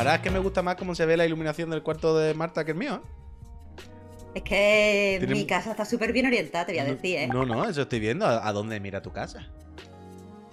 Ahora es que me gusta más cómo se ve la iluminación del cuarto de Marta que el mío. ¿eh? Es que Tiene- mi casa está súper bien orientada, te voy a decir, ¿eh? No, no, eso estoy viendo. ¿A, dónde mira tu casa?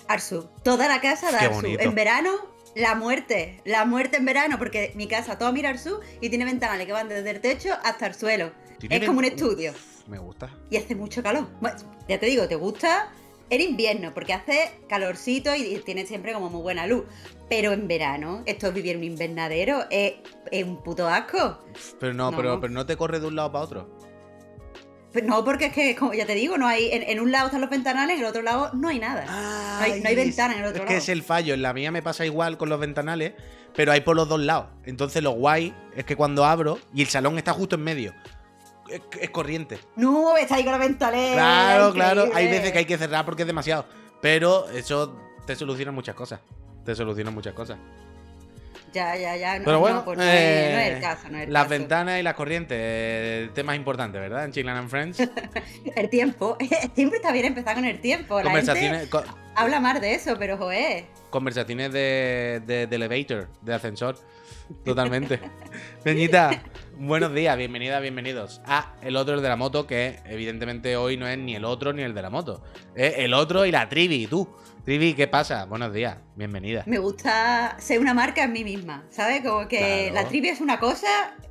Arsu. Toda la casa de Arsu. En verano, la muerte. La muerte en verano, porque mi casa toda mira Arsu y tiene ventanales que van desde el techo hasta el suelo. Es como un estudio. Uf, me gusta. Y hace mucho calor. Bueno, ya te digo, te gusta en invierno, porque hace calorcito y tiene siempre como muy buena luz. Pero en verano, esto es vivir en un invernadero, es, es un puto asco. Pero no, No. Pero, pero no te corre de un lado para otro. Pues No, porque es que, como ya te digo, no hay. En, en un lado están los ventanales, en el otro lado no hay nada. No hay- no hay Ay, ventana en el otro Es que lado. es el fallo. En la mía me pasa igual con los ventanales, pero hay por los dos lados. Entonces lo guay es que cuando abro y el salón está justo en medio, es, es corriente. No, está ahí con la ventanales. Claro, claro. Hay veces que hay que cerrar porque es demasiado. Pero eso te soluciona muchas cosas. Te soluciona muchas cosas. Ya, ya, ya. No, Pero bueno, no, pues no, es, no es eh, el caso, no es el las caso. ventanas y las corrientes, eh, temas importantes, ¿verdad? En Chiclan and Friends. El tiempo. Siempre está bien empezar con el tiempo. La gente conversaciones, co- habla más de eso, pero joder. conversaciones de, de- de elevator, de ascensor. Totalmente. Peñita, buenos días, bienvenida, bienvenidos a el otro, el de la moto, que evidentemente hoy no es ni el otro ni el de la moto. Es el otro y la Trivi, tú. Trivi, ¿qué pasa? Buenos días, bienvenida. Me gusta ser una marca en mí misma, ¿sabes? Como que Claro. la trivia es una cosa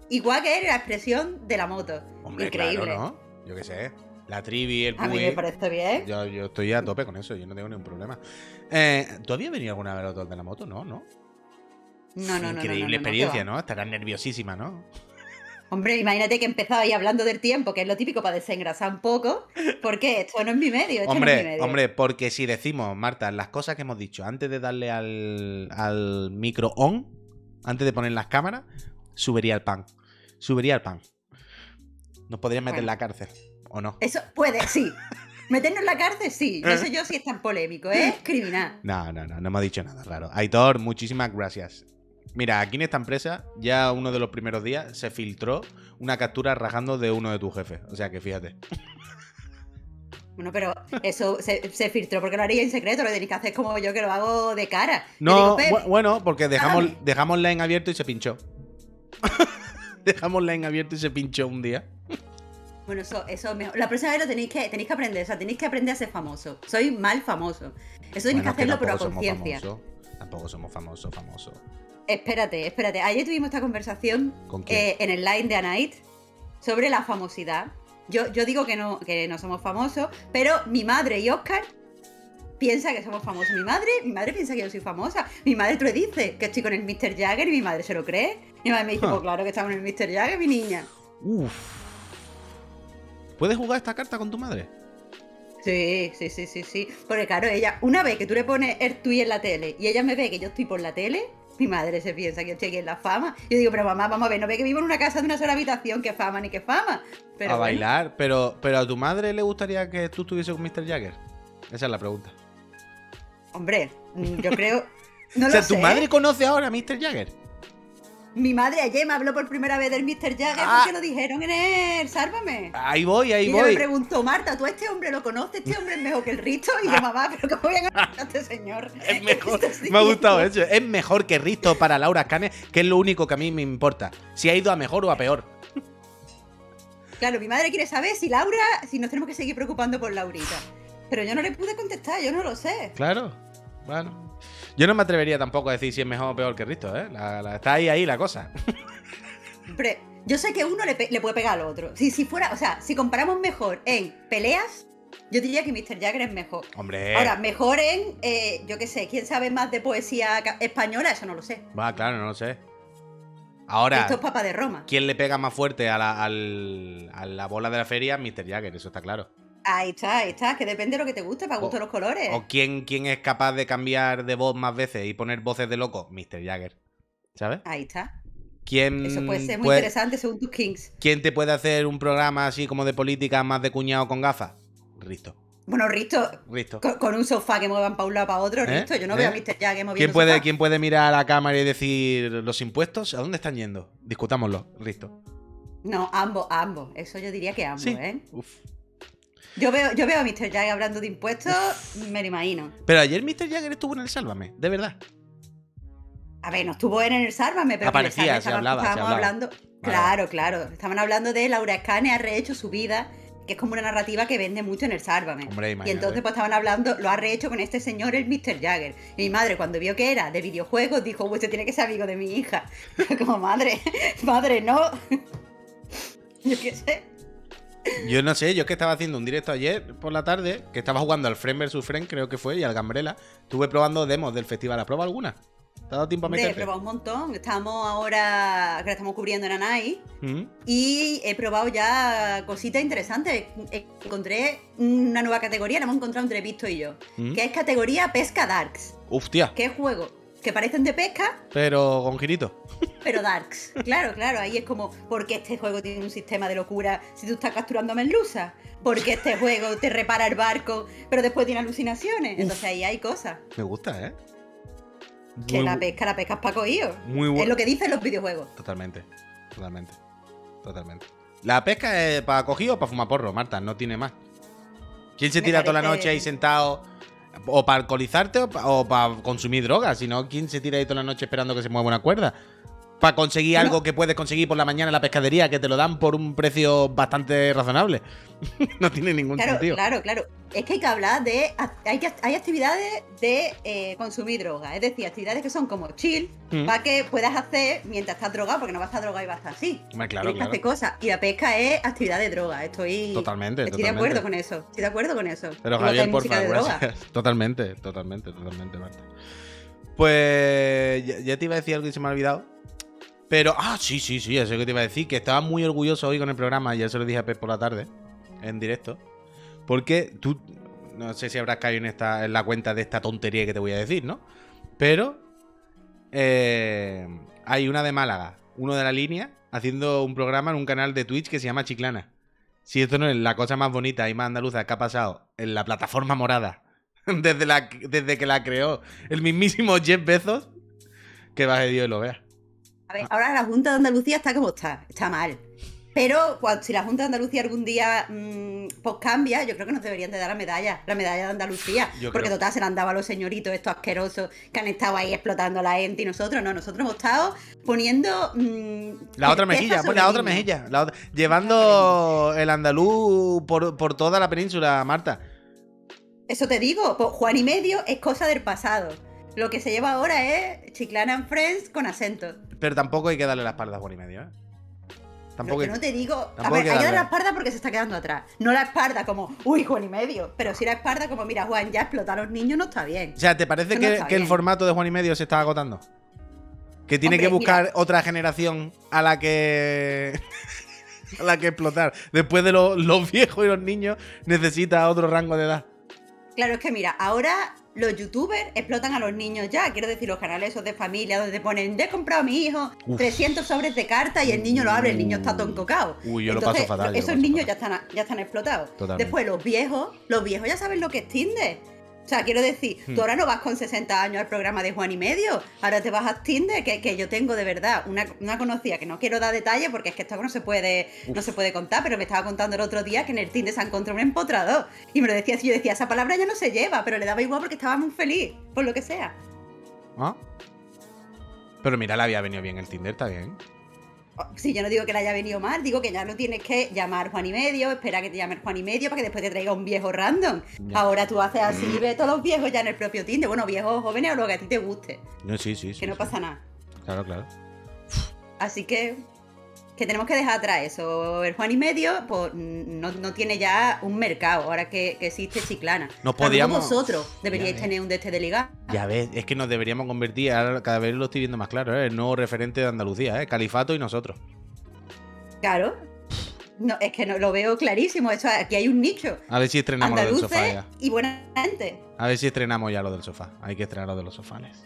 igual que la expresión de la moto. Hombre, Increíble. claro, ¿no? Yo qué sé. La Trivi, el A mí me parece bien. Yo, yo estoy a tope con eso, yo no tengo ningún problema. Eh, ¿Tú habías venido alguna vez al de la moto? No, ¿no? No, no, no. no, Increíble no, no, experiencia. ¿no? Estarás nerviosísima, ¿no? Hombre, imagínate que empezaba ahí hablando del tiempo, que es lo típico para desengrasar un poco, porque esto no es mi medio, esto no es mi Hombre, medio. hombre, porque si decimos, Marta, las cosas que hemos dicho antes de darle al, al micro on, antes de poner las cámaras, subiría el pan. Subiría el pan. Nos podrían meter en Bueno. la cárcel, ¿o no? Eso puede, sí. Meternos en la cárcel, sí. No sé yo si es tan polémico, ¿eh? Criminal. No, no, no, no hemos dicho nada raro. Aitor, muchísimas gracias. Mira, aquí en esta empresa, ya uno de los primeros días se filtró una captura rajando de uno de tus jefes. O sea que fíjate. Bueno, pero eso se, se filtró porque lo haría en secreto, lo tenéis que hacer como yo que lo hago de cara. No, digo, "Pep, bu- bueno, porque dejamos, hágame". dejamos la en abierto y se pinchó. dejamos la en abierto y se pinchó un día. Bueno, eso, eso es mejor. La próxima vez lo tenéis que, tenéis que aprender, o sea, tenéis que aprender a ser famoso. Soy mal famoso. Eso tenéis Bueno, que hacerlo, pero a conciencia. Tampoco somos famosos, famosos. Espérate, espérate. Ayer tuvimos esta conversación eh, en el line de Anait sobre la famosidad. Yo, yo digo que no, que no somos famosos, pero mi madre y Oscar piensa que somos famosos. Mi madre, mi madre piensa que yo soy famosa. Mi madre te lo dice, que estoy con el Mr. Jagger y mi madre se lo cree. Mi madre me dice, pues claro que estamos en el Mr. Jagger, mi niña. Uf. ¿Puedes jugar esta carta con tu madre? Sí, sí, sí, sí, sí. Porque claro, ella, una vez que tú le pones el tuit en la tele y ella me ve que yo estoy por la tele, mi madre se piensa que yo estoy aquí en la fama. Yo digo, pero mamá, vamos a ver, no ve que vivo en una casa de una sola habitación, que fama ni que fama. Pero a bueno, bailar, pero, pero a tu madre le gustaría que tú estuviese con Mr. Jagger. Esa es la pregunta. hombre, mm, yo creo. No o sea, lo ¿tu sé. madre conoce ahora a Mr. Jagger? Mi madre ayer me habló por primera vez del Mr. Jagger Ah. porque lo dijeron en el Sálvame. Ahí voy, ahí y ella me voy. preguntó, Marta, ¿tú a este hombre lo conoces? ¿Este hombre es mejor que el Risto? Y yo, mamá, ¿pero cómo voy a conocer a este señor? Es mejor. ¿Qué estás Me ha gustado eso. Es mejor que Risto para Laura Scanes, que es lo único que a mí me importa. Si ha ido a mejor o a peor. Claro, mi madre quiere saber si Laura, si nos tenemos que seguir preocupando por Laurita. Pero yo no le pude contestar, yo no lo sé. Claro. Bueno. Yo no me atrevería tampoco a decir si es mejor o peor que Risto, ¿eh? La- la- está ahí, ahí la cosa. Pero yo sé que uno le, pe- le puede pegar al otro. Si, si fuera, o sea, si comparamos mejor en peleas, yo diría que Mr. Jagger es mejor. Hombre. Ahora, mejor en, eh, yo qué sé, ¿quién sabe más de poesía española? Eso no lo sé. Va, claro, no lo sé. Ahora, Esto es papa de Roma. ¿quién le pega más fuerte a la, al- a la bola de la feria? Mr. Jagger, eso está claro. Ahí está, ahí está, que depende de lo que te guste, para gusto los colores. ¿O quién, quién es capaz de cambiar de voz más veces y poner voces de loco? Mr. Jagger. ¿Sabes? Ahí está. ¿Quién, Eso puede ser muy puede- interesante según tus kings. ¿Quién te puede hacer un programa así como de política más de cuñado con gafas? Risto. Bueno, Risto, Risto. con, con un sofá que muevan para un lado para otro, ¿Eh? Risto, yo no ¿Eh? veo a Mr. Jagger moviendo ¿Quién puede, sofá. ¿Quién puede mirar a la cámara y decir los impuestos? ¿A dónde están yendo? Discutámoslo, Risto. No, ambos, ambos. Eso yo diría que ambos, Sí. ¿eh? Uf. Yo veo, yo veo a Mr. Jagger hablando de impuestos, me lo imagino. Pero ayer Mr. Jagger estuvo en el Sálvame, de verdad. A ver, no estuvo en el Sárvame, pero Aparecía, en el se hablaba, se estábamos hablaba. hablando. Claro, claro. Estaban hablando de Laura Scane ha rehecho su vida, que es como una narrativa que vende mucho en el Sárvame. Hombre, Y entonces pues estaban hablando, lo ha rehecho con este señor, el Mr. Jagger. Y mi madre cuando vio que era de videojuegos dijo, usted tiene que ser amigo de mi hija. Como madre, madre, no. Yo qué sé. Yo no sé, yo es que estaba haciendo un directo ayer por la tarde, que estaba jugando al Friend vs Friend, creo que fue, y al Gambrela. Estuve probando demos del festival. ¿Has probado alguna? ¿Te ha dado tiempo a Hombre, he meterte? probado un montón. Estamos ahora, que la estamos cubriendo en Anai. ¿Mm? Y he probado ya cositas interesantes. Encontré una nueva categoría, la hemos encontrado entre Visto y yo. ¿Mm? Que es categoría Pesca Darks. Hostia, Que es juego que parecen de pesca, pero con girito. pero darks. Claro, claro, ahí es como, ¿por qué este juego tiene un sistema de locura si tú estás capturando a merluza? ¿Por qué este juego te repara el barco, pero después tiene alucinaciones? Entonces ahí hay cosas. Me gusta, ¿eh? Que Muy la pesca, la pesca es para cogido. Muy Es bueno. lo que dicen los videojuegos. Totalmente, totalmente, totalmente. La pesca es para cogido o para fumar porro, Marta, no tiene más. ¿Quién se Me tira toda la noche ahí sentado? O para alcoholizarte o para consumir drogas, si no, ¿quién se tira ahí toda la noche esperando que se mueva una cuerda? Para conseguir algo que puedes conseguir por la mañana en la pescadería, que te lo dan por un precio bastante razonable. no tiene ningún Claro, sentido. claro, claro. Es que hay que hablar de. Hay, que- hay actividades de eh, consumir droga. Es decir, actividades que son como chill, Mm. para que puedas hacer mientras estás drogado, porque no vas a estar drogado y vas a estar así. Claro, Tienes que claro. hacer cosas. Y la pesca es actividad de droga. Estoy. Totalmente, Estoy totalmente. de acuerdo con eso. Estoy de acuerdo con eso. Pero hay Javier, por música de favor, droga. Totalmente, totalmente, totalmente, Marta. Pues ya, ya te iba a decir algo y se me ha olvidado. Pero, ah, sí, sí, sí, eso que te iba a decir. Que estaba muy orgulloso hoy con el programa, ya se lo dije a Pep por la tarde, en directo. Porque tú, no sé si habrás caído en, esta, en la cuenta de esta tontería que te voy a decir, ¿no? Pero eh, hay una de Málaga, uno de la línea, haciendo un programa en un canal de Twitch que se llama Chiclana. Si esto no es la cosa más bonita y más andaluza que ha pasado en la plataforma morada desde, la, desde que la creó el mismísimo Jeff Bezos, que baje Dios y lo vea. A ver, ahora la Junta de Andalucía está como está. Está mal. Pero cuando- si la Junta de Andalucía algún día mm, pues cambia, yo creo que nos deberían de dar la medalla, la medalla de Andalucía. Yo porque creo- total se la han dado a los señoritos estos asquerosos que han estado ahí explotando a la gente y nosotros no, nosotros hemos estado poniendo mm, La otra mejilla, pues la otra mejilla. la otra- llevando el andaluz por, por toda la península, Marta. Eso te digo, pues Juan y medio es cosa del pasado. Lo que se lleva ahora es Chiclana and Friends con acento. Pero tampoco hay que darle la espalda a Juan y medio, ¿eh? Tampoco que no te digo. A ver, hay que darle. la espalda porque se está quedando atrás. No la espalda como, uy, Juan y medio. Pero sí la espalda como, mira, Juan, ya explotar a los niños no está bien. O sea, ¿te parece no que, el formato de Juan y medio se está agotando? Que tiene Hombre, que buscar mira. otra generación a la que. a la que explotar. Después de lo- los viejos y los niños, necesita otro rango de edad. Claro, es que mira, ahora los youtubers explotan a los niños ya. Quiero decir, los canales esos de familia donde te ponen, he comprado a mi hijo Uf. 300 sobres de cartas y el niño lo abre, el niño está todo encocado. Uy, yo lo Entonces, paso fatal, lo Esos paso niños fatal. ya están, ya están explotados. Totalmente. Después, los viejos, los viejos ya saben lo que es Tinder. O sea, quiero decir, Hmm. tú ahora no vas con 60 años al programa de Juan y Medio, ahora te vas a Tinder, que, que yo tengo de verdad una, una conocida que no quiero dar detalles porque es que esto no se puede no se puede contar, pero me estaba contando el otro día que en el Tinder se ha encontrado un empotrador. Y me lo decía así, yo decía, esa palabra ya no se lleva, pero le daba igual porque estaba muy feliz, por lo que sea. ¿Ah? Pero mira, le había venido bien el Tinder, está bien. Sí, yo no digo que le haya venido mal, digo que ya no tienes que llamar Juan y Medio, esperar que te llame Juan y Medio para que después te traiga un viejo random. Ya. Ahora tú haces así y ves todos los viejos ya en el propio Tinder. Bueno, viejos jóvenes o lo que a ti te guste, No, sí, sí, sí. que no sí. pasa nada. Claro, claro. Así que que tenemos que dejar atrás eso. El Juan y Medio pues, no, no tiene ya un mercado ahora que, que existe Chiclana. No podíamos- vosotros deberíais tener un de este de ligar. Ya ves, es que nos deberíamos convertir, ahora cada vez lo estoy viendo más claro, ¿eh? el nuevo referente de Andalucía, ¿eh? Califato y nosotros. Claro. No, es que no, lo veo clarísimo. Eso, aquí hay un nicho. A ver si estrenamos lo del sofá Andaluces ya. y buena gente. A ver si estrenamos ya lo del sofá. Hay que estrenar lo de los sofanes.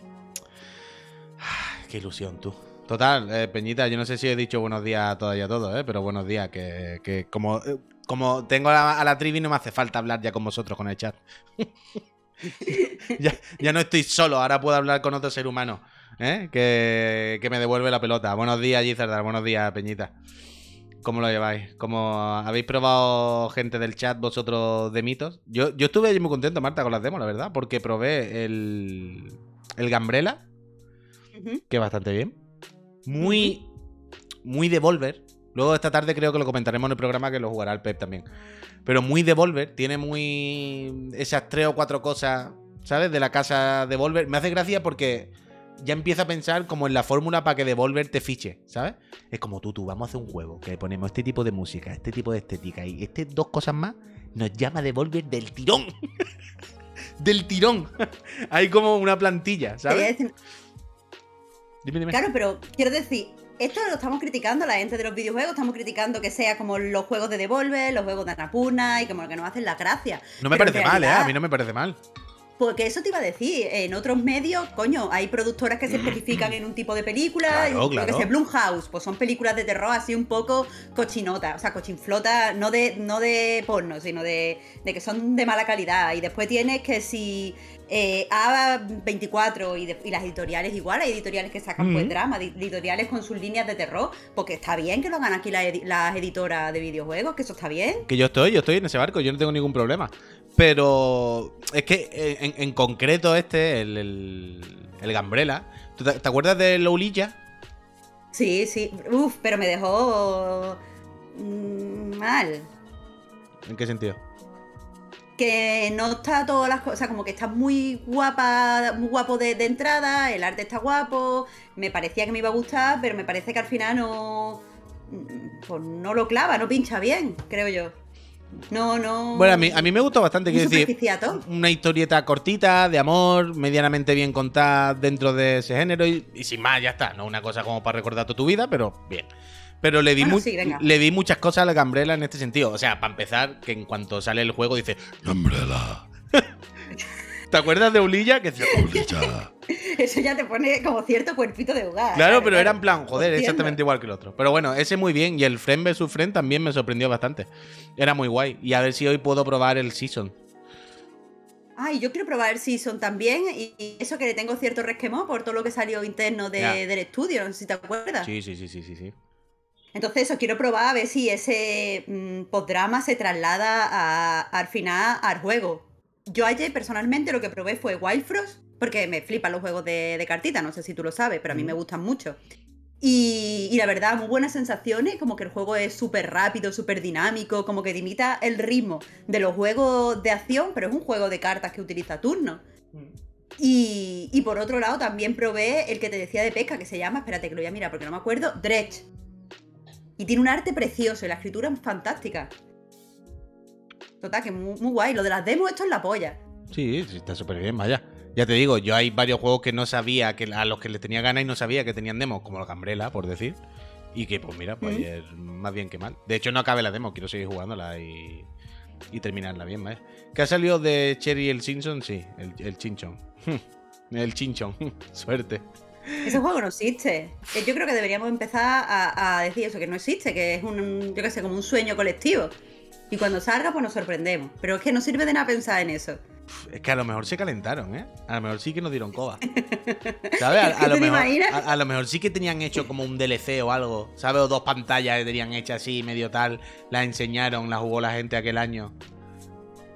Ay, qué ilusión, tú. Total, eh, Peñita, yo no sé si he dicho buenos días todavía a todos, ¿eh? pero buenos días, que, que como, eh, como tengo a la, a la trivi no me hace falta hablar ya con vosotros con el chat. ya, ya no estoy solo, ahora puedo hablar con otro ser humano ¿eh? que, que me devuelve la pelota. Buenos días, Gizardar, buenos días, Peñita. ¿Cómo lo lleváis? ¿Cómo habéis probado gente del chat vosotros de mitos? Yo, yo estuve muy contento, Marta, con las demos, la verdad, porque probé el, el Gambrela Ujú. que bastante bien. Muy, muy Devolver. Luego esta tarde creo que lo comentaremos en el programa que lo jugará el Pep también. Pero muy Devolver, tiene muy esas tres o cuatro cosas, ¿sabes? De la casa Devolver. Me hace gracia porque ya empieza a pensar como en la fórmula para que Devolver te fiche, ¿sabes? Es como tú, tú, vamos a hacer un juego que le ponemos este tipo de música, este tipo de estética y este dos cosas más, nos llama Devolver del tirón. del tirón. Hay como una plantilla, ¿sabes? Decir- Dime, dime. Claro, pero quiero decir, esto lo estamos criticando la gente de los videojuegos, estamos criticando que sea como los juegos de Devolver, los juegos de Anapurna y como que nos hacen la gracia. No me Pero parece mal, ¿eh? A mí no me parece mal. Porque eso te iba a decir, en otros medios, coño, hay productoras que se especifican en un tipo de película, Claro, y, claro. que sé, Blumhouse, pues son películas de terror así un poco cochinotas, o sea, cochinflota, no de, no de porno, sino de, de que son de mala calidad. Y después tienes que si eh, A24 y, de- y las editoriales igual, hay editoriales que sacan pues Ujú. drama, di- editoriales con sus líneas de terror, porque está bien que lo hagan aquí las, edi- las editoras de videojuegos, que eso está bien. Que yo estoy, yo estoy en ese barco, yo no tengo ningún problema. Pero es que eh, en, en concreto este, el, el, el Gambrela, ¿tú te, te acuerdas de Loulilla? Sí, sí, uff, pero me dejó mm, mal. ¿En qué sentido? Que no está todas las cosas, como que está muy guapa, muy guapo de, de entrada, el arte está guapo, me parecía que me iba a gustar, pero me parece que al final no, mm, pues no lo clava, no pincha bien, creo yo. No, no. Bueno, a mí, a mí me gustó bastante, quiero decir, una historieta cortita, de amor, medianamente bien contada dentro de ese género y, y sin más, ya está. No una cosa como para recordar toda tu vida, pero bien. Pero le di, Bueno, mu- sí, venga. le di muchas cosas a la Gambrela en este sentido. O sea, para empezar, que en cuanto sale el juego dice Gambrela. ¿Te acuerdas de Ulilla? Que decía Ulilla. Eso ya te pone como cierto cuerpito de hogar. Claro, pero era en plan, joder, exactamente igual que el otro. Pero bueno, ese muy bien. Y el Friend vs Friend también me sorprendió bastante. Era muy guay. Y a ver si hoy puedo probar el Season. Ay, yo quiero probar el Season también y, eso que le tengo cierto resquemón por todo lo que salió interno de- del estudio, no sé si te acuerdas. Sí, sí, sí, sí, sí. sí. Entonces eso, quiero probar a ver si ese mm, postdrama se traslada a- al final al juego. Yo ayer personalmente lo que probé fue Wild Frost, porque me flipan los juegos de, de cartita, no sé si tú lo sabes, pero a mí me gustan mucho. Y, y la verdad, muy buenas sensaciones, como que el juego es súper rápido, súper dinámico, como que imita el ritmo de los juegos de acción, pero es un juego de cartas que utiliza turnos. Y, y por otro lado, también probé el que te decía de pesca, que se llama, espérate que lo voy a mirar porque no me acuerdo, Dredge. Y tiene un arte precioso y la escritura es fantástica. Total, que muy, muy guay. Lo de las demos, esto es la polla. Sí, sí, está súper bien, vaya. Ya te digo, yo hay varios juegos que no sabía, que a los que les tenía ganas y no sabía que tenían demos, como la Cambrela, por decir. Y que, pues mira, pues ayer más bien que mal. De hecho, no acabé la demo, quiero seguir jugándola y, y terminarla bien, vaya. ¿Qué ha salido de Cherry el Simpson? Sí, el, el Chinchón. el Chinchón. Suerte. Ese juego no existe. Yo creo que deberíamos empezar a, a decir eso, que no existe, que es un, yo qué sé, como un sueño colectivo. Y cuando salga, pues nos sorprendemos. Pero es que no sirve de nada pensar en eso. Es que a lo mejor se calentaron, ¿eh? A lo mejor sí que nos dieron coba. ¿Sabes? A, a lo ¿Te mejor, imaginas? a, a lo mejor sí que tenían hecho como un DLC o algo. ¿Sabes? O dos pantallas que tenían hechas así, medio tal. Las enseñaron, las jugó la gente aquel año.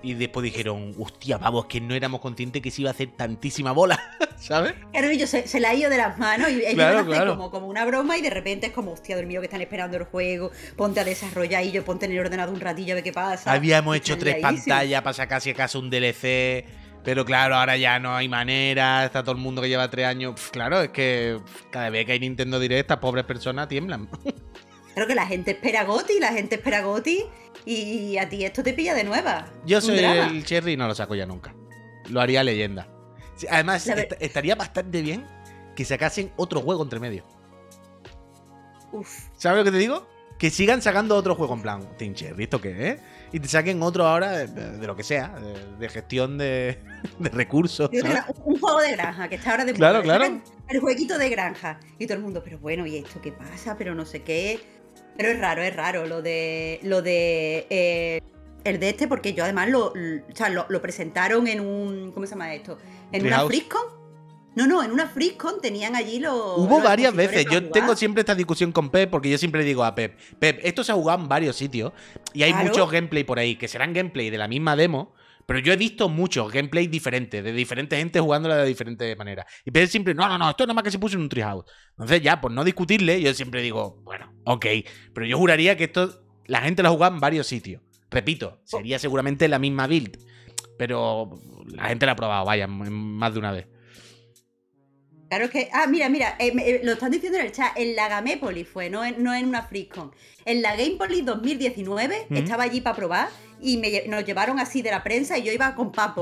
Y después dijeron, hostia, vamos, que no éramos conscientes que se iba a hacer tantísima bola. ¿Sabes? Claro, yo se, se le ha ido de las manos y ellos Claro, lo claro. como, como una broma y de repente es como, hostia, Dios mío, que están esperando el juego, ponte a desarrollar y yo ponte en el ordenador un ratillo a ver qué pasa. Habíamos hecho tres pantallas para sacar si acaso un DLC. Pero claro, ahora ya no hay manera. Está todo el mundo que lleva tres años. Claro, es que cada vez que hay Nintendo Direct, estas pobres personas tiemblan. Creo que la gente espera Goti, la gente espera Goti y a ti esto te pilla de nueva. Yo soy el Cherry y no lo saco ya nunca. Lo haría leyenda. Además, est- estaría bastante bien que sacasen otro juego entre medio. Uf. ¿Sabes lo que te digo? Que sigan sacando otro juego en plan, Team Cherry, ¿esto qué es? Y te saquen otro ahora de, de lo que sea, de, de gestión de, de recursos. Un juego de granja, que está ahora de Claro, claro. El jueguito de granja. Y todo el mundo, pero bueno, ¿y esto qué pasa? Pero no sé qué. Pero es raro, es raro lo de. Lo de. eh, el de este, porque yo además lo, o sea, lo, lo presentaron en un. ¿Cómo se llama esto? En una. FrisCon. No, no, en una FrisCon tenían allí los. Hubo los varias veces. Yo tengo siempre esta discusión con Pep porque yo siempre le digo a Pep, Pep, esto se ha jugado en varios sitios y hay Claro. muchos gameplay por ahí que serán gameplay de la misma demo, Pero yo he visto muchos gameplays diferentes, de diferentes gente jugándola de diferentes maneras. Y Pedro siempre, no, no, no, esto es nada más que se puso en un treehouse. Entonces ya, por no discutirle, yo siempre digo, bueno, ok. Pero yo juraría que esto la gente lo ha jugado en varios sitios. Repito, sería seguramente la misma build. Pero la gente la ha probado, vaya, más de una vez. Claro que. Ah, mira, mira, eh, eh, lo están diciendo en el chat. En la Gamepolis fue, no en, no en una FreeCon. En la Gamepolis 2019 estaba allí para probar y nos llevaron así de la prensa y yo iba con Paz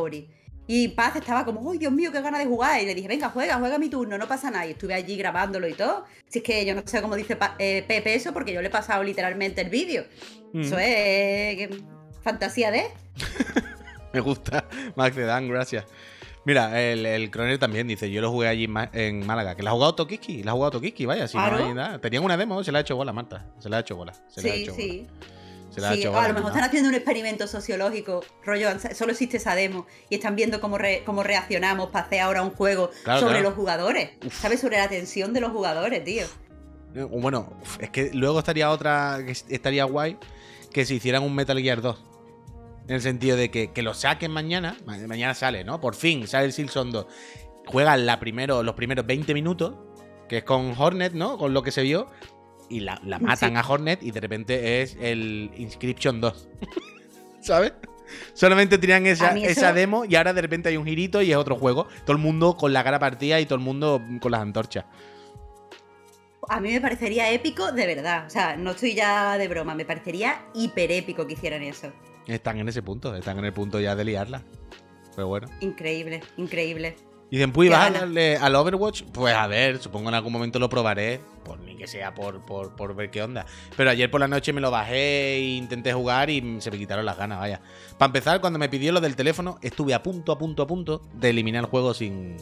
Y Paz estaba como, ¡ay, Dios mío, qué ganas de jugar! Y le dije, venga, juega, juega mi turno, no pasa nada. Y estuve allí grabándolo y todo. Si es que yo no sé cómo dice eh, Pepe eso, porque yo le he pasado literalmente el vídeo. Eso es. fantasía de. Me gusta, Max Dan, gracias. Mira, el, el Croner también dice, yo lo jugué allí en Málaga, que la ha jugado Tokiki, la ha jugado Tokiki, vaya, si no hay nada. Tenían una demo, se la ha hecho bola, Marta, se la ha hecho bola. Se sí, la ha hecho sí. Se la ha hecho a lo mejor están haciendo un experimento sociológico, rollo, solo existe esa demo y están viendo cómo, cómo reaccionamos para hacer ahora un juego sobre los jugadores, ¿sabes? Sobre la tensión de los jugadores, tío. Eh, bueno, es que luego estaría otra, estaría guay que se hicieran un Metal Gear 2. En el sentido de que, lo saquen mañana. Mañana sale, ¿no? Por fin sale el Silson 2. Juegan la primero, los primeros 20 minutos, que es con Hornet, ¿no? Con lo que se vio. Y la, matan a Hornet y de repente es el Inscription 2. ¿Sabes? Solamente tenían esa, esa, demo y ahora de repente hay un girito y es otro juego. Todo el mundo con la cara partida y todo el mundo con las antorchas. A mí me parecería épico de verdad. O sea, no estoy ya de broma. Me parecería hiper épico que hicieran eso. Están en ese punto, están en el punto ya de liarla. Pero bueno. Increíble, increíble. Dicen, ¿puedes vas a darle al Overwatch? Pues a ver, supongo en algún momento lo probaré. Por ni que sea por, por, ver qué onda. Pero ayer por la noche me lo bajé e intenté jugar y se me quitaron las ganas, vaya. Para empezar, cuando me pidió lo del teléfono, estuve a punto, a punto, a punto de eliminar el juego sin,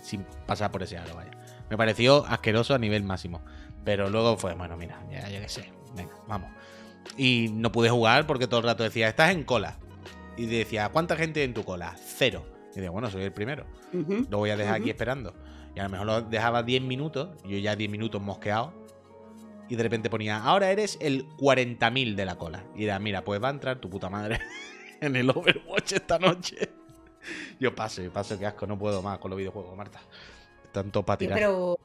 sin pasar por ese aro, vaya. Me pareció asqueroso a nivel máximo. Pero luego fue, bueno, mira, ya, ya qué sé. Venga, vamos. Y no pude jugar porque todo el rato decía, estás en cola. Y decía, ¿cuánta gente en tu cola? Cero. Y decía, bueno, soy el primero. Lo voy a dejar aquí esperando. Y a lo mejor lo dejaba 10 minutos, yo ya 10 minutos mosqueado. Y de repente ponía, ahora eres el 40.000 de la cola. Y era, mira, pues va a entrar tu puta madre en el Overwatch esta noche. Yo paso, yo paso, que asco, no puedo más con los videojuegos, Marta. Tanto para tirar. pero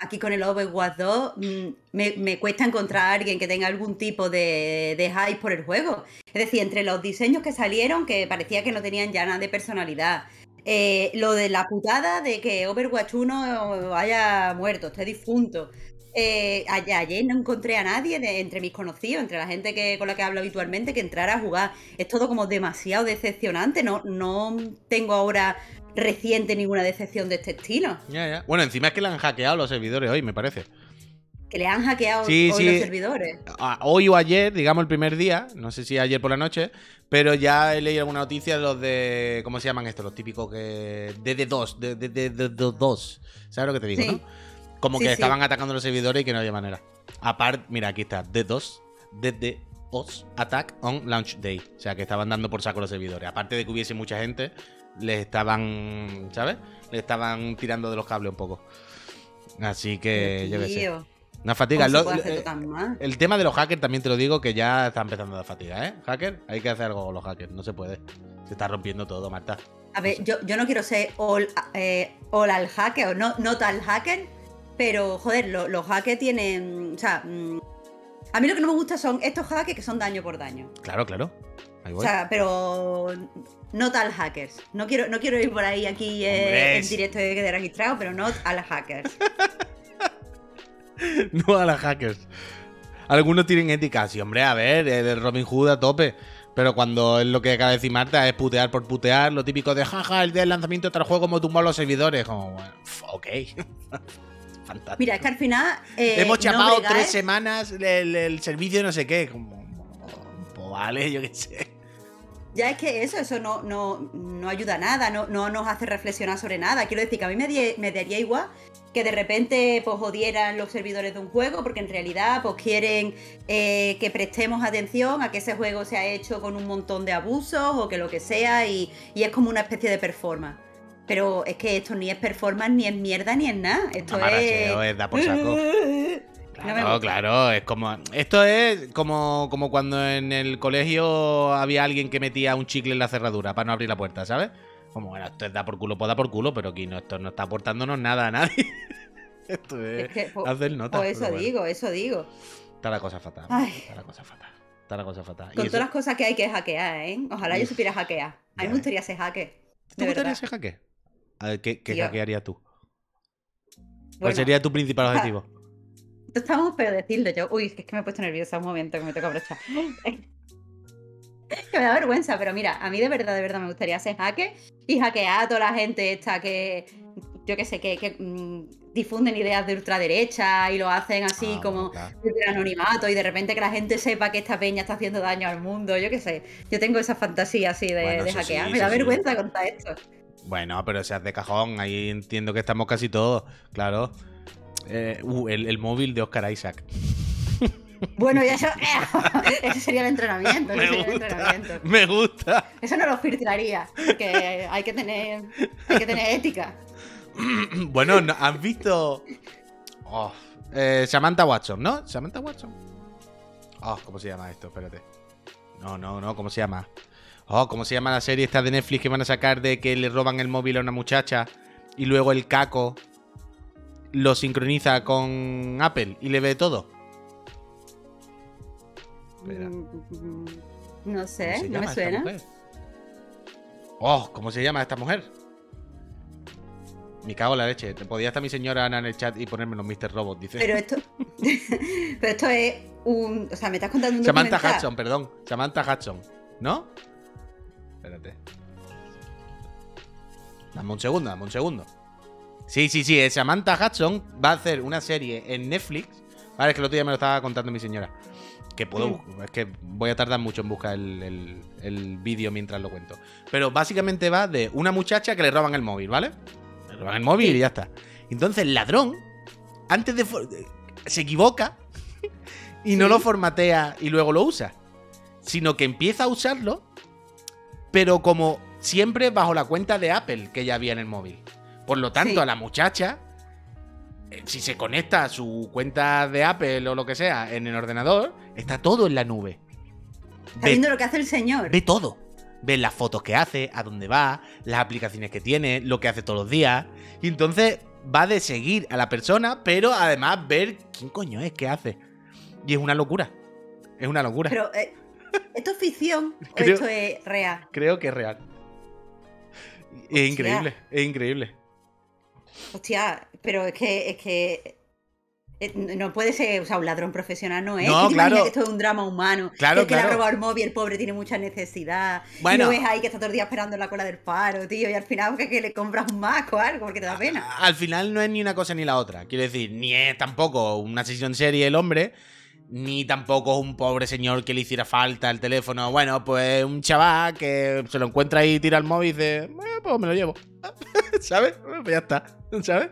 aquí con el Overwatch 2 mm, me, cuesta encontrar a alguien que tenga algún tipo de, hype por el juego. Es decir, entre los diseños que salieron, que parecía que no tenían ya nada de personalidad. Eh, lo de la putada de que Overwatch 1 haya muerto, esté difunto. Eh, ayer no encontré a nadie de, entre mis conocidos, entre la gente que, con la que hablo habitualmente, que entrara a jugar. Es todo como demasiado decepcionante. No, no tengo ahora reciente ninguna decepción de este estilo. Ya, ya. Bueno, encima es que le han hackeado los servidores hoy, me parece. Que le han hackeado hoy los servidores. Hoy o ayer, digamos el primer día, no sé si ayer por la noche, pero ya he leído alguna noticia de los de. ¿Cómo se llaman estos? Los típicos que. DD2, de 2 ¿Sabes lo que te digo, no? Como que estaban atacando los servidores y que no había manera. Aparte, mira, aquí está, D2, DDoS Attack on Launch Day. O sea, que estaban dando por saco los servidores. Aparte de que hubiese mucha gente, les estaban, ¿sabes? Le estaban tirando de los cables un poco. Así que, yo qué sé. Una fatiga. el tema de los hackers también te lo digo que ya está empezando a dar fatiga, ¿eh? Hacker, hay que hacer algo con los hackers, no se puede. Se está rompiendo todo, Marta. A ver, yo, yo no quiero ser all, eh, al hacker o no, no tal hacker, pero joder, los hackers tienen. O sea, mm, a mí lo que no me gusta son estos hackers que son daño por daño. Claro, claro. O sea, pero no tal hackers. No quiero, no quiero ir por ahí aquí eh, en directo de quedar registrado, pero no a las hackers. no a las hackers. Algunos tienen ética, sí, hombre, a ver, el Robin Hood a tope. Pero cuando es lo que acaba de decir Marta, es putear por putear, lo típico de jaja, el día del lanzamiento de tal juego como tumbado los servidores. Como, ok. Fantástico. Mira, es que al final. Eh, Hemos chapado tres semanas el, el, servicio no sé qué. Como, vale, yo qué sé. Ya es que eso, eso no, no, ayuda a nada, no, no, nos hace reflexionar sobre nada. Quiero decir que a mí me, daría igual que de repente pues odieran los servidores de un juego porque en realidad pues quieren eh, que prestemos atención a que ese juego se ha hecho con un montón de abusos o que lo que sea y, es como una especie de performance. Pero es que esto ni es performance, ni es mierda, ni es nada. Esto es... da por saco. Claro, claro, es como. Esto es como, como cuando en el colegio había alguien que metía un chicle en la cerradura para no abrir la puerta, ¿sabes? Como, bueno, esto es da por culo, pues da por culo, pero aquí no, esto no está aportándonos nada a nadie. esto es, Es que, po- hacer notas. o eso bueno. digo, eso digo. Está la cosa fatal. Ay. Está la cosa fatal. Está la cosa fatal. Y Con eso- todas las cosas que hay que hackear, ¿eh? Ojalá yo supiera hackear. A mí me ves. gustaría ser hacker. ¿Tú De gustaría ser hacker? A ver, ¿qué, qué hackearías tú? ¿Cuál Bueno, sería tu principal objetivo? Esto está muy feo decirlo yo. Uy, es que me he puesto nerviosa un momento que me toca abrochar. que me da vergüenza, pero mira, a mí de verdad, de verdad me gustaría ser hacker y hackear a toda la gente esta que, yo qué sé, que, que, mm, difunden ideas de ultraderecha y lo hacen así Ah, como claro. anonimato y de repente que la gente sepa que esta peña está haciendo daño al mundo, yo qué sé. Yo tengo esa fantasía así de, Bueno, de hackear. sí, me da sí. vergüenza contar esto. Bueno, pero seas de cajón, ahí entiendo que estamos casi todos, claro. Eh, uh, el, el móvil de Oscar Isaac. Bueno, y eso, eso sería el entrenamiento. Me el gusta, entrenamiento. me gusta. eso no lo filtraría, porque hay que tener, hay que tener ética. bueno, ¿no- ¿has visto Oh, eh, Samantha Watson, ¿no? Samantha Watson. Oh, ¿cómo se llama esto? Espérate. No, no, no, ¿cómo se llama? Oh, ¿cómo se llama la serie esta de Netflix que van a sacar de que le roban el móvil a una muchacha y luego el caco lo sincroniza con Apple y le ve todo? Espera. Mm, No ¿Cómo sé, no me suena. Oh, ¿cómo se llama esta mujer? Me cago en la leche. Podía estar mi señora Ana en el chat y ponerme los Mr. Robot, dice. Pero esto, pero esto es un, o sea, me estás contando un Samantha documental. Hudson, perdón. Samantha Hudson. ¿No? Espérate. Dame un segundo, dame un segundo. Sí, sí, sí. es Samantha Hudson va a hacer una serie en Netflix. Vale, es que el otro día me lo estaba contando mi señora. Que puedo. Mm. Es que voy a tardar mucho en buscar el, el- el vídeo mientras lo cuento. Pero básicamente va de una muchacha que le roban el móvil, ¿vale? Le roban el móvil Sí. y ya está. Entonces el ladrón, antes de. se equivoca y no Sí. lo formatea y luego lo usa. Sino que empieza a usarlo, pero como siempre bajo la cuenta de Apple que ya había en el móvil. Por lo tanto, Sí. a la muchacha, eh, si se conecta a su cuenta de Apple o lo que sea en el ordenador, está todo en la nube. Está Ve, viendo lo que hace el señor. ve todo. Ve las fotos que hace, a dónde va, las aplicaciones que tiene, lo que hace todos los días. Y entonces va de seguir a la persona, pero además ver quién coño es, qué hace. Y es una locura. Es una locura. Pero, eh, ¿esto es ficción o esto es real? Creo que es real. Es increíble, es increíble. Hostia, pero es que, es que eh, no puede ser, o sea, un ladrón profesional no es. No, ¿Qué te imaginas claro. que esto es un drama humano. Claro, que le ha robado el móvil, el pobre tiene mucha necesidad. Bueno. Y lo ves ahí que está todo el día esperando en la cola del paro, tío. Y al final que, que le compras un masco o algo porque te da pena. Al final no es ni una cosa ni la otra. Quiero decir, ni es tampoco una sesión serie el hombre, ni tampoco es un pobre señor que le hiciera falta el teléfono. Bueno, pues un chaval que se lo encuentra ahí, tira el móvil y dice, "Eh, pues me lo llevo. ¿Sabes? Pues ya está. ¿Sabes?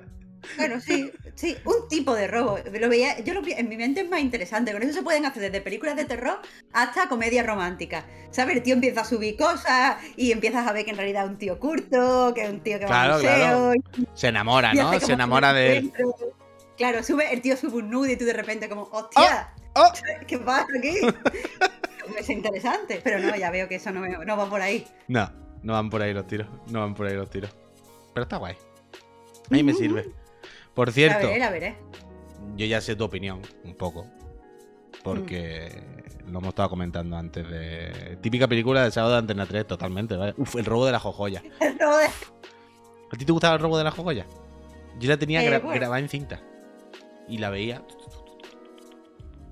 Bueno, sí, sí, un tipo de robo. Lo veía, yo lo en mi mente es más interesante. Con eso se pueden hacer desde películas de terror hasta comedias románticas. ¿Sabes? El tío empieza a subir cosas y empiezas a ver que en realidad es un tío curto, que es un tío que va Claro, a museo. claro. Se enamora, y ¿no? Se enamora de él. Claro, sube, el tío sube un nude y tú de repente como, ¡hostia! ¡Oh! ¿Qué pasa aquí? es interesante. Pero no, ya veo que eso no, me- no va por ahí. No, no van por ahí los tiros. No van por ahí los tiros. Pero está guay. A mí me sirve. Por La cierto, veré, la veré. yo ya sé tu opinión, un poco. Porque lo hemos estado comentando antes de. Típica película de sábado de Antena 3, totalmente, ¿vale? Uf, el robo de la jojoya. El robo de- ¿A ti te gustaba el robo de la jojoya? Yo la tenía Eh, gra- bueno. grabada en cinta. Y la veía.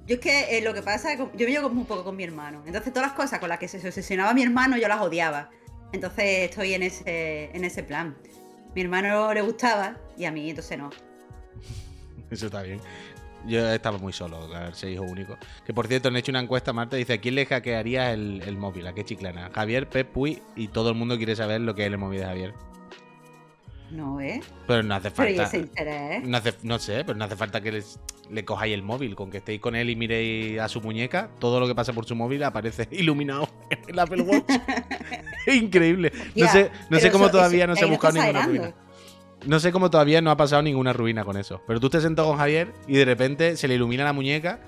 Yo es que eh, lo que pasa es que yo vivo como un poco con mi hermano. Entonces todas las cosas con las que se obsesionaba mi hermano yo las odiaba. Entonces estoy en ese, en ese plan. Mi hermano le gustaba y a mí entonces no. Eso está bien. Yo estaba muy solo, a ver, ser hijo único. Que por cierto, han hecho una encuesta, Marta, dice: ¿a quién le hackearía el, el móvil? ¿A qué chiclana? Javier, Pep, Puy y todo el mundo quiere saber lo que es el móvil de Javier. No, ¿eh? Pero no hace Pero falta. ese interés. No, hace- no sé, pero no hace falta que les- le cojáis el móvil. Con que estéis con él y miréis a su muñeca, todo lo que pasa por su móvil aparece iluminado en el Apple Watch. increíble. No sé, no sé pero cómo eso- todavía eso- no se ha buscado ninguna ruina. No sé cómo todavía no ha pasado ninguna ruina con eso. Pero tú te sentado con Javier y de repente se le ilumina la muñeca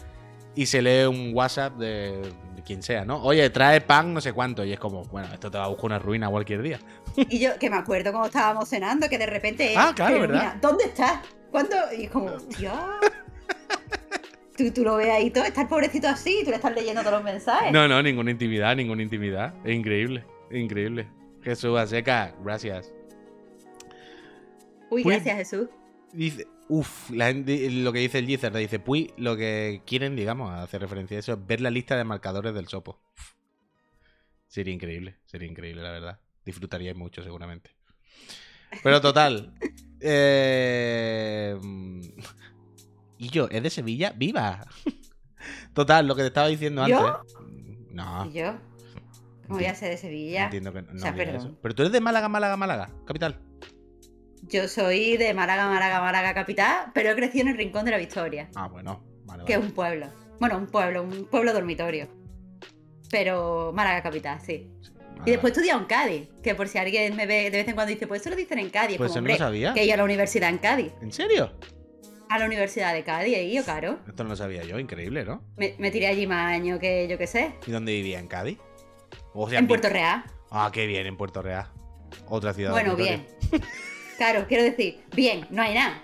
y se lee un WhatsApp de, quien sea, ¿no? Oye, trae pan no sé cuánto. Y es como, bueno, esto te va a buscar una ruina cualquier día. Y yo, que me acuerdo cuando estábamos cenando, que de repente. Ah, claro, ¿verdad? mira, ¿Dónde estás? ¿Cuándo? Y es como, Dios. Tú, tú lo ves ahí todo, está el pobrecito así y tú le estás leyendo todos los mensajes. No, no, ninguna intimidad, ninguna intimidad. Es increíble, increíble. Jesús Aseca, gracias. Uy, Uy. gracias, Jesús. Dice, la gente- lo que dice el Gizzer, dice, Puy, lo que quieren, digamos, hacer referencia a eso, es ver la lista de marcadores del Sopo. Uf. Sería increíble, sería increíble, la verdad. Disfrutaríais mucho, seguramente. Pero total. eh, y yo, ¿es de Sevilla? ¡Viva! Total, lo que te estaba diciendo ¿Yo? antes. No, Y yo, ¿cómo voy a ser de Sevilla? entiendo que no, O sea, diga perdón. eso. Pero tú eres de Málaga, Málaga, Málaga, capital. Yo soy de Málaga, Málaga, Málaga capital, pero he crecido en el Rincón de la Victoria, Ah, bueno, vale, que es un pueblo. Bueno, un pueblo, un pueblo dormitorio. Pero Málaga capital, sí. Y después he estudiado en Cádiz, que por si alguien me ve de vez en cuando dice, pues eso lo dicen en Cádiz. Es Pues como, eso no lo sabía. que he ido a la universidad en Cádiz. ¿En serio? A la universidad de Cádiz, he ido, claro. Esto no lo sabía yo, increíble, ¿no? Me, me tiré allí más años que yo qué sé. ¿Y dónde vivía? ¿En Cádiz? O sea, En Puerto Real. Ah, qué bien, en Puerto Real. Otra ciudad. Bueno, bien. Claro, quiero decir, bien, no hay nada.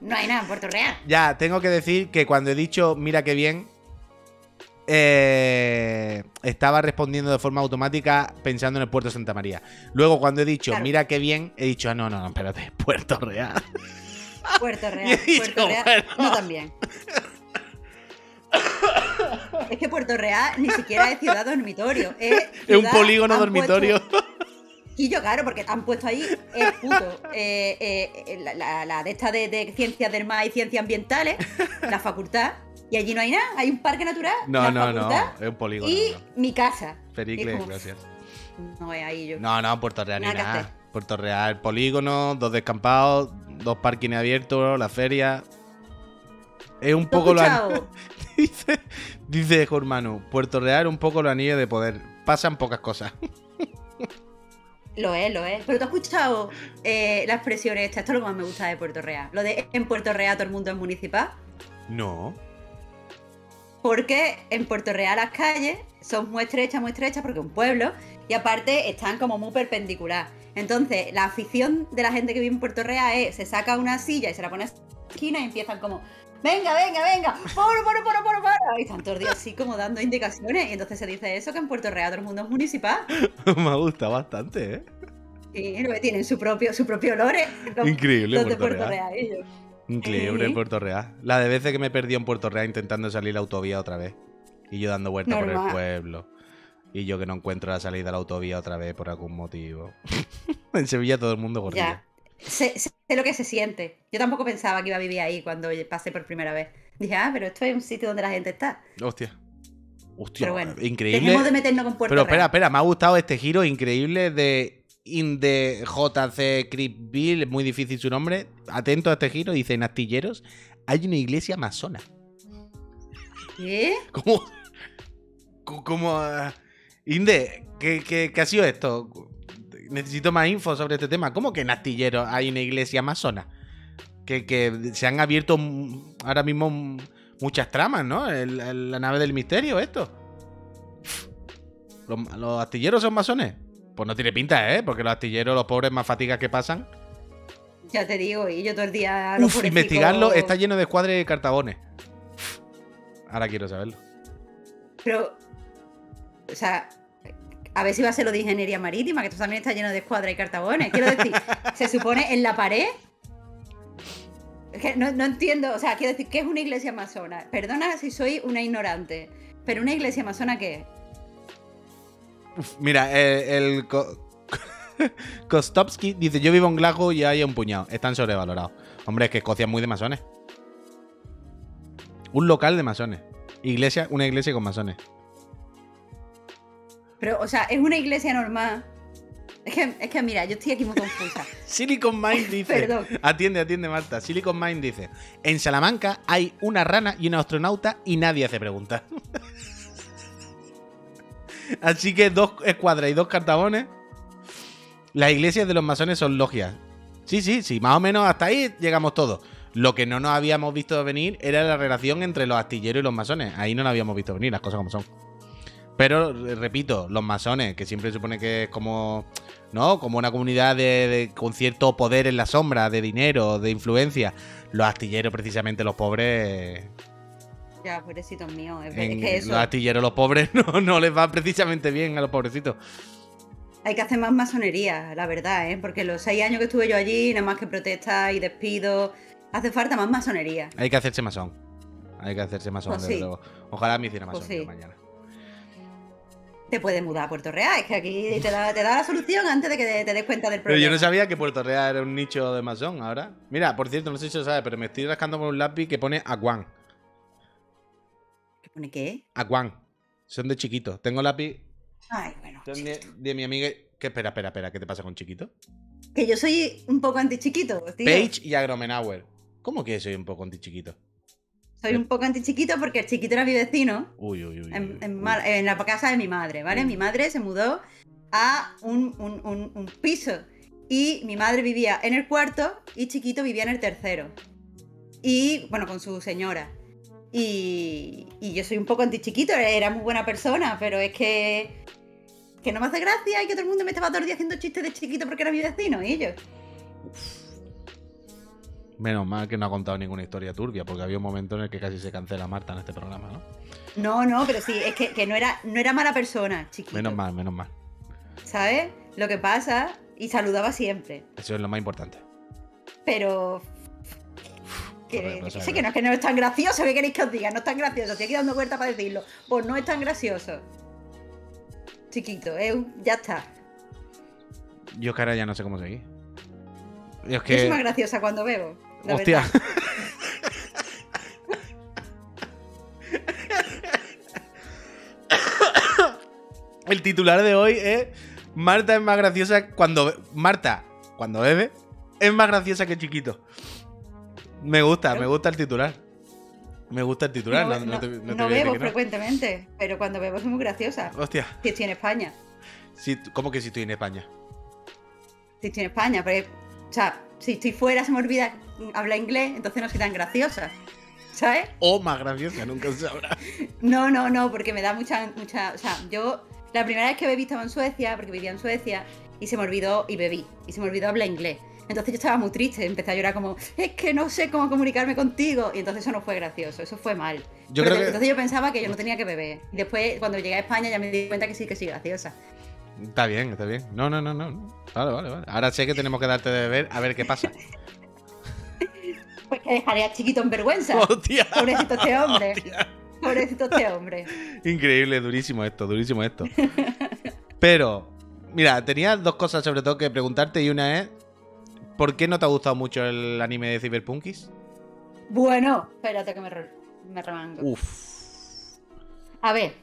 No hay nada en Puerto Real. Ya, tengo que decir que cuando he dicho mira qué bien, eh, estaba respondiendo de forma automática pensando en el puerto de Santa María. Luego, cuando he dicho Claro. mira qué bien, he dicho, ah, no, no, no, espérate, Puerto Real. Puerto Real. dicho, Puerto Real. bueno. No tan bien. Es que Puerto Real ni siquiera es ciudad dormitorio. Es, Es un polígono dormitorio. puesto- Y yo, claro, porque han puesto ahí el puto. eh, eh, la, la- la de esta de, de ciencias del mar y ciencias ambientales, la facultad. Y allí no hay nada, hay un parque natural. No, la no, no, es un polígono. Y no. mi casa. Pericles, como- gracias. No es ahí yo. No, no, Puerto Real ni Nada. Puerto Real, polígono, dos descampados, dos parkings abiertos, la feria. Es un ¿Tú has poco lo an- dice, dice Jormanu, Puerto Real un poco lo anillo de poder. Pasan pocas cosas. Lo es, lo es. Pero tú has escuchado eh, la expresión esta, esto es lo que más me gusta de Puerto Real. Lo de en Puerto Real todo el mundo es municipal. No. Porque en Puerto Real las calles son muy estrechas, muy estrechas, porque es un pueblo, y aparte están como muy perpendicular. Entonces, la afición de la gente que vive en Puerto Real es, se saca una silla y se la pone a la esquina y empiezan como, venga, venga, venga, poro, poro, poro, poro, poro. Y están todos días así como dando indicaciones. Y entonces se dice eso, que en Puerto Real todo el mundo es municipal. Me gusta bastante, ¿eh? Que tienen su propio, su propio olores. Los, Increíble, los de Puerto Real. Real. ellos. Increíble Sí. Puerto Real. La de veces que me perdí en Puerto Real intentando salir la autovía otra vez. Y yo dando vueltas por el pueblo. Y yo que no encuentro la salida de la autovía otra vez por algún motivo. en Sevilla todo el mundo corría. Sé, sé lo que se siente. Yo tampoco pensaba que iba a vivir ahí cuando pasé por primera vez. Dije, ah, pero esto es un sitio donde la gente está. Hostia. Hostia, Pero bueno, increíble. Dejemos de meternos con Puerto Pero espera, Real. espera, me ha gustado este giro increíble de In the JC Creepville, es muy difícil su nombre. Atento a este giro, dice en Astilleros hay una iglesia masona. ¿Qué? ¿Cómo? ¿Cómo? cómo, ah? Inde, ¿qué, qué, qué ha sido esto? Necesito más info sobre este tema. ¿Cómo que en Astilleros hay una iglesia masona? Que, que se han abierto ahora mismo muchas tramas, ¿no? El- el- la nave del misterio, esto. ¿Los, los astilleros son masones? Pues no tiene pinta, ¿eh? Porque los astilleros, los pobres más fatigas que pasan. Ya te digo, y yo todo el día. Uf, investigarlo está lleno de escuadres de cartabones. Ahora quiero saberlo. Pero. O sea. A ver si va a ser lo de ingeniería marítima, que esto también está lleno de escuadras y cartabones. Quiero decir, se supone en la pared. No, entiendo, o sea, quiero decir, ¿qué es una iglesia masona? Perdona si soy una ignorante, pero una iglesia masona, ¿qué es? Mira, el Ko- Kostovsky dice: Yo vivo en Glasgow y hay un puñado. Están sobrevalorados. Hombre, es que Escocia es muy de masones. Un local de masones. Iglesia, una iglesia con masones. Pero, o sea, es una iglesia normal. Es que, es que mira, yo estoy aquí muy confusa. Silicon Mind dice. Perdón. Atiende, atiende, Marta. Silicon Mind dice: En Salamanca hay una rana y un astronauta y nadie hace preguntas. Así que dos escuadras y dos cartabones. Las iglesias de los masones son logias. Sí, sí, sí, más o menos hasta ahí llegamos todos. Lo que no nos habíamos visto venir era la relación entre los astilleros y los masones. Ahí no nos habíamos visto venir, las cosas como son. Pero, eh, repito, los masones, que siempre se supone que es como, ¿no? Como una comunidad de, de- con cierto poder en la sombra, de dinero, de influencia. Los astilleros, precisamente, los pobres. Ya, pobrecitos míos. Es, en- que eso. Los astilleros, los pobres, no, no les va precisamente bien a los pobrecitos. Hay que hacer más masonería, la verdad, ¿eh? Porque los seis años que estuve yo allí, nada más que protestas y despidos, hace falta más masonería. Hay que hacerse masón. Hay que hacerse masón, Pues desde sí. luego. Ojalá me hiciera Pues masón sí. mañana. Te puedes mudar a Puerto Real, es que aquí te da, te da la solución antes de que te, des cuenta del Pero problema. yo no sabía que Puerto Real era un nicho de masón ahora. Mira, por cierto, no sé si lo sabes, pero me estoy rascando con un lápiz que pone Aquan. ¿Qué pone qué? Aquan. Son de chiquito. Tengo lápiz Ay, bueno. son de, de mi amiga. ¿Qué? Espera, espera, espera. ¿Qué te pasa con chiquito? Que yo soy un poco antichiquito, tío. Page y Agromenauer. ¿Cómo que soy un poco anti-chiquito? Soy un poco antichiquito porque el chiquito era mi vecino Uy, uy, uy. en, uy, en uy. Mal- en la casa de mi madre, ¿vale? Mi madre se mudó a un, un- un- un piso y mi madre vivía en el cuarto y chiquito vivía en el tercero. Y bueno, con su señora. Y, y yo soy un poco antichiquito, era muy buena persona, pero es que que no me hace gracia y que todo el mundo me estaba todo el día haciendo chistes de chiquito porque era mi vecino y ellos. Menos mal que no ha contado ninguna historia turbia, porque había un momento en el que casi se cancela Marta en este programa, ¿no? No, no, pero sí, es que, que no, era, no era mala persona, chiquito. Menos mal, menos mal. ¿Sabes? Lo que pasa, y saludaba siempre. Eso es lo más importante. Pero. Que, no que sé, que no, que no es tan gracioso, ¿qué queréis que os diga? No es tan gracioso, estoy aquí dando vuelta para decirlo. Pues no es tan gracioso. Chiquito, un- ya está. Yo ahora ya no sé cómo seguir. Es Yo soy más graciosa cuando bebo. La Hostia. verdad. El titular de hoy es Marta es más graciosa cuando Marta cuando bebe es más graciosa que chiquito. Me gusta, me gusta el titular. Me gusta el titular, no, no, te, te bebo frecuentemente, pero cuando bebo soy muy graciosa. Hostia, Si estoy en España. si, ¿cómo que si estoy en España? Si estoy en España, porque, o sea, si estoy fuera se me olvida hablar inglés, entonces no soy tan graciosa. ¿Sabes? O más graciosa, nunca se sabrá. No, no, no, porque me da mucha, mucha. O sea, yo la primera vez que bebí estaba en Suecia, porque vivía en Suecia, y se me olvidó, y bebí, y se me olvidó hablar inglés. Entonces yo estaba muy triste, empecé a llorar como, es que no sé cómo comunicarme contigo. Y entonces eso no fue gracioso, eso fue mal. Yo creo que- Entonces yo pensaba que yo no tenía que beber. Y después, cuando llegué a España, ya me di cuenta que sí, que sí, graciosa. Está bien, está bien. No, no, no, no. Vale, vale, vale. Ahora sé que tenemos que darte de beber a ver qué pasa. Pues que dejaré a chiquito en vergüenza. Hostia. Pobrecito este hombre. Hostia. Pobrecito este hombre. Increíble, durísimo esto, durísimo esto. Pero, mira, tenía dos cosas sobre todo que preguntarte y una es, ¿por qué no te ha gustado mucho el anime de Cyberpunkis? Bueno, espérate que me, re- me remango. Uf. A ver,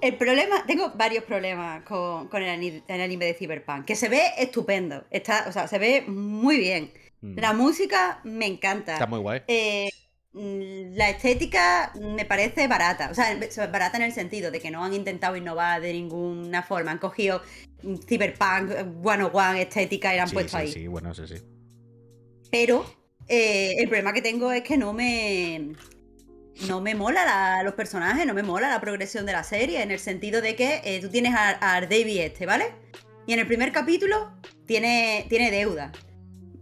el problema, tengo varios problemas con, con el, ani- el anime de Cyberpunk, que se ve estupendo, está, o sea, se ve muy bien. Mm. La música me encanta. Está muy guay. Eh, mm, la estética me parece barata, o sea, barata en el sentido de que no han intentado innovar de ninguna forma, han cogido mm, Cyberpunk, eh, 101 estética y la han Sí, puesto sí, ahí. sí, bueno, sí, sí. Pero eh, el problema que tengo es que no me. No me mola la- los personajes, no me mola la progresión de la serie, en el sentido de que eh, tú tienes a, a Davey este, ¿vale? Y en el primer capítulo tiene, tiene deuda.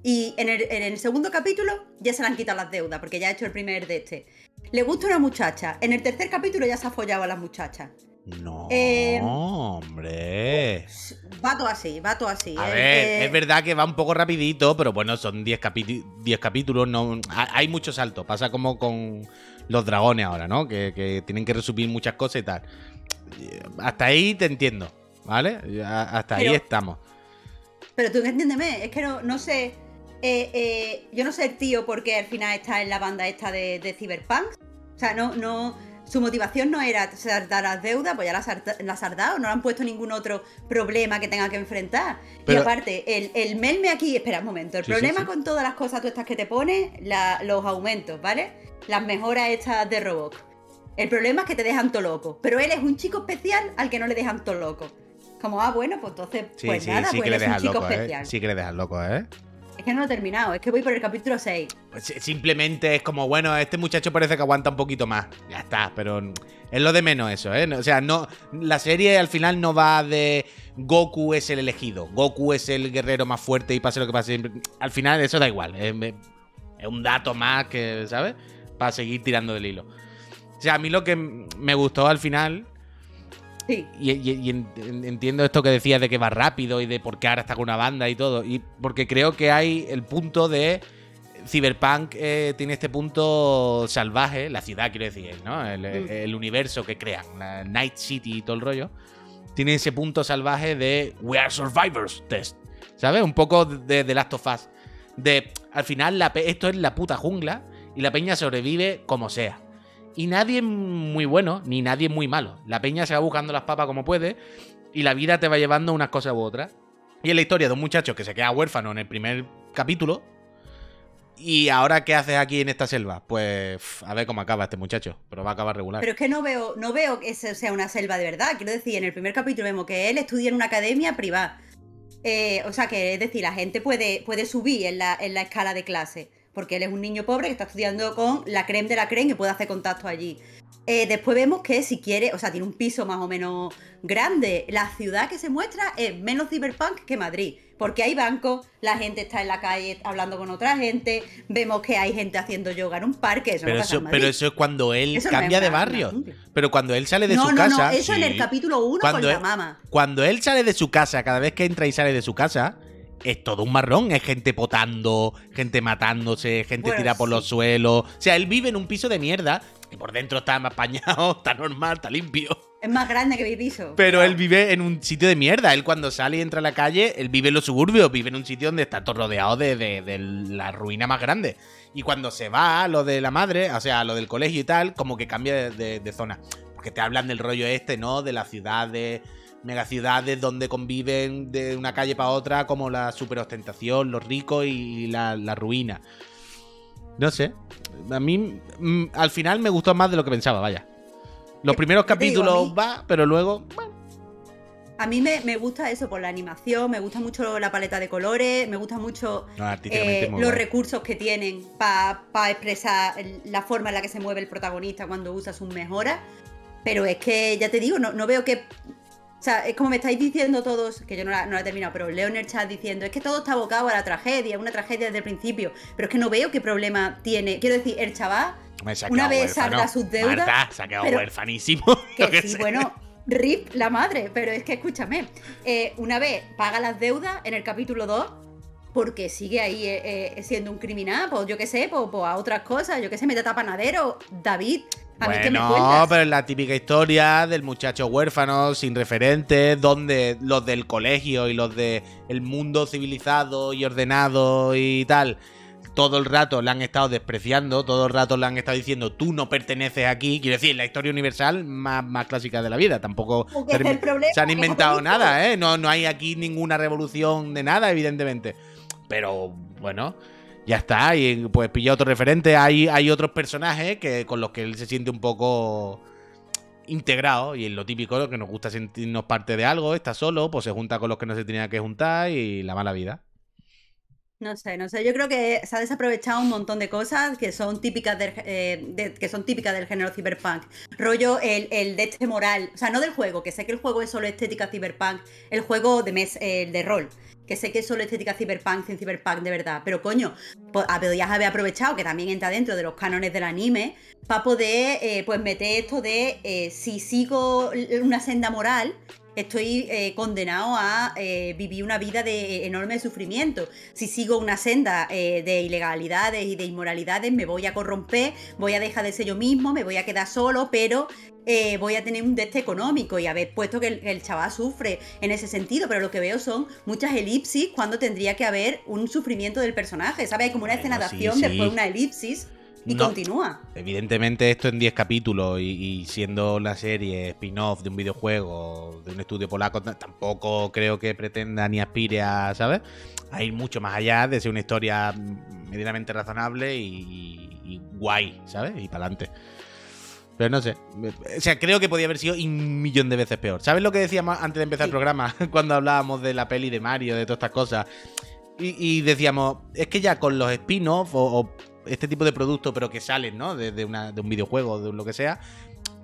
Y en el, en el segundo capítulo ya se le han quitado las deudas, porque ya ha hecho el primer de este. Le gusta una muchacha. En el tercer capítulo ya se ha follado a las muchachas. No, Eh, hombre. Va todo así, va todo así. A Eh, ver, eh, es verdad que va un poco rapidito, pero bueno, son 10 capítulos, 10 capítulos, no, ha- hay mucho salto. Pasa como con los dragones ahora, ¿no? Que, que tienen que resumir muchas cosas y tal. Eh, Hasta ahí te entiendo, ¿vale? Hasta ahí estamos. Pero tú entiéndeme, es que no, no sé. eh, eh, yo no sé el tío por qué al final está en la banda esta de, de Cyberpunk. O sea, no, no. Su motivación no era saldar las deudas, pues ya las, las has dado, no le han puesto ningún otro problema que tenga que enfrentar. Pero- y aparte, el, el melme aquí, espera un momento, el Sí, problema sí. con todas las cosas tú estas que te pone, la- los aumentos, ¿vale? Las mejoras estas de Robok. El problema es que te dejan todo loco. Pero él es un chico especial al que no le dejan todo loco. Como, ah, bueno, pues entonces, Sí, pues sí, nada, sí pues que él le es un dejas chico loco, ¿eh? especial. Sí que le dejas loco, ¿eh? Es que no lo he terminado, es que voy por el capítulo 6. Pues si- simplemente es como, bueno, este muchacho parece que aguanta un poquito más. Ya está, pero es lo de menos eso, ¿eh? O sea, no, la serie al final no va de Goku es el elegido, Goku es el guerrero más fuerte y pase lo que pase. Al final eso da igual, es, es un dato más que, ¿sabes? Para seguir tirando del hilo. O sea, a mí lo que me gustó al final Sí. y, y- y en- en- entiendo esto que decías de que va rápido y de por qué ahora está con una banda y todo. Y porque creo que hay el punto de. Cyberpunk eh, tiene este punto salvaje, la ciudad, quiero decir, ¿no? El, Mm. el universo que crean, la Night City y todo el rollo. Tiene ese punto salvaje de We are survivors test. ¿Sabes? Un poco de, de Last of Us. De al final, la esto es la puta jungla y la peña sobrevive como sea. Y nadie es muy bueno, ni nadie muy malo. La peña se va buscando las papas como puede y la vida te va llevando unas cosas u otras. Y es la historia de un muchacho que se queda huérfano en el primer capítulo. Y ahora, ¿qué haces aquí en esta selva? Pues a ver cómo acaba este muchacho, pero va a acabar regular. Pero es que no veo, no veo que eso sea una selva de verdad. Quiero decir, en el primer capítulo vemos que él estudia en una academia privada. Eh, o sea que, es decir, la gente puede, puede subir en la, en la escala de clase. Porque él es un niño pobre que está estudiando con la creme de la creme y puede hacer contacto allí. Eh, después vemos que si quiere, o sea, tiene un piso más o menos grande. La ciudad que se muestra es menos cyberpunk que Madrid. Porque hay bancos, la gente está en la calle hablando con otra gente, vemos que hay gente haciendo yoga en un parque. Eso pero, no eso, en Madrid. pero eso es cuando él Eso cambia de barrio. Pero cuando él sale de no, su no, casa. no, eso en el sí. capítulo 1 Cuando con la mama. Cuando él sale de su casa, cada vez que entra y sale de su casa, es todo un marrón. Es gente potando, gente matándose, gente Bueno, tirada por sí. los suelos. O sea, él vive en un piso de mierda que por dentro está más apañado, está normal, está limpio. Es más grande que mi piso. Pero él vive en un sitio de mierda. Él cuando sale y entra a la calle, él vive en los suburbios, vive en un sitio donde está todo rodeado de, de- de la ruina más grande. Y cuando se va a lo de la madre, o sea, a lo del colegio y tal, como que cambia de, de- de zona. Porque te hablan del rollo este, ¿no? De las ciudades, megaciudades donde conviven de una calle para otra, como la superostentación, los ricos y la, la ruina. No sé. A mí, mm, al final me gustó más de lo que pensaba, vaya. Los primeros digo, capítulos va, pero luego. bueno, A mí me, me gusta eso por la animación, me gusta mucho la paleta de colores, me gusta mucho No, eh, los guay. recursos que tienen para expresar el- la forma en la que se mueve el protagonista cuando usa sus mejoras. Pero es que, ya te digo, no, no veo que... O sea, es como me estáis diciendo todos, que yo no la, no la he terminado, pero leo en el chat diciendo, es que todo está abocado a la tragedia, una tragedia desde el principio. Pero es que no veo qué problema tiene. Quiero decir, el chaval una vez salda sus deudas, Marta, se ha quedado huérfanísimo. Que qué sí, sé. bueno, rip la madre, pero es que escúchame, eh, una vez paga las deudas en el capítulo 2, porque sigue ahí eh, eh, siendo un criminal, pues yo qué sé, pues, pues a otras cosas, yo qué sé, mete a panadero, David, a mí que me Bueno, cuentas. pero es la típica historia del muchacho huérfano, sin referentes, donde los del colegio y los del mundo civilizado y ordenado y tal, todo el rato le han estado despreciando, todo el rato le han estado diciendo, tú no perteneces aquí. Quiero decir, la historia universal más, más clásica de la vida. Tampoco se es han- el problema, se han que inventado es nada, ¿eh? No, no hay aquí ninguna revolución de nada, evidentemente. Pero bueno, ya está. Y pues pilla otro referente. Hay, hay otros personajes que, con los que él se siente un poco integrado. Y es lo típico, lo que nos gusta sentirnos parte de algo. Está solo, pues se junta con los que no se tenía que juntar y la mala vida. No sé, no sé. Yo creo que se ha desaprovechado un montón de cosas que son típicas del, eh, de- que son típicas del género cyberpunk. Rollo el, el de este moral. O sea, no del juego, que sé que el juego es solo estética cyberpunk. El juego de mes, el de rol. Que sé que es solo estética cyberpunk sin cyberpunk de verdad. Pero coño, pues, podías haber aprovechado que también entra dentro de los cánones del anime. Para poder eh, pues meter esto de eh, si sigo una senda moral. Estoy eh, condenado a eh, vivir una vida de enorme sufrimiento si sigo una senda eh, de ilegalidades y de inmoralidades, me voy a corromper, voy a dejar de ser yo mismo, me voy a quedar solo, pero eh, voy a tener un deste económico y haber puesto que el, el chaval sufre en ese sentido, pero lo que veo son muchas elipsis cuando tendría que haber un sufrimiento del personaje, ¿sabes? Hay como una Bueno, escena de sí, acción, sí. después una elipsis y No. continúa. Evidentemente esto en 10 capítulos y, y siendo la serie spin-off de un videojuego, de un estudio polaco, tampoco creo que pretenda ni aspire a, ¿sabes? A ir mucho más allá de ser una historia medianamente razonable y, y guay, ¿sabes? Y para adelante. Pero no sé. O sea, creo que podía haber sido un millón de veces peor. ¿Sabes lo que decíamos antes de empezar el programa? Cuando hablábamos de la peli de Mario, de todas estas cosas. Y, y decíamos, es que ya con los spin-off o, o este tipo de productos, pero que salen, ¿no? De, de una- de un videojuego, de lo que sea,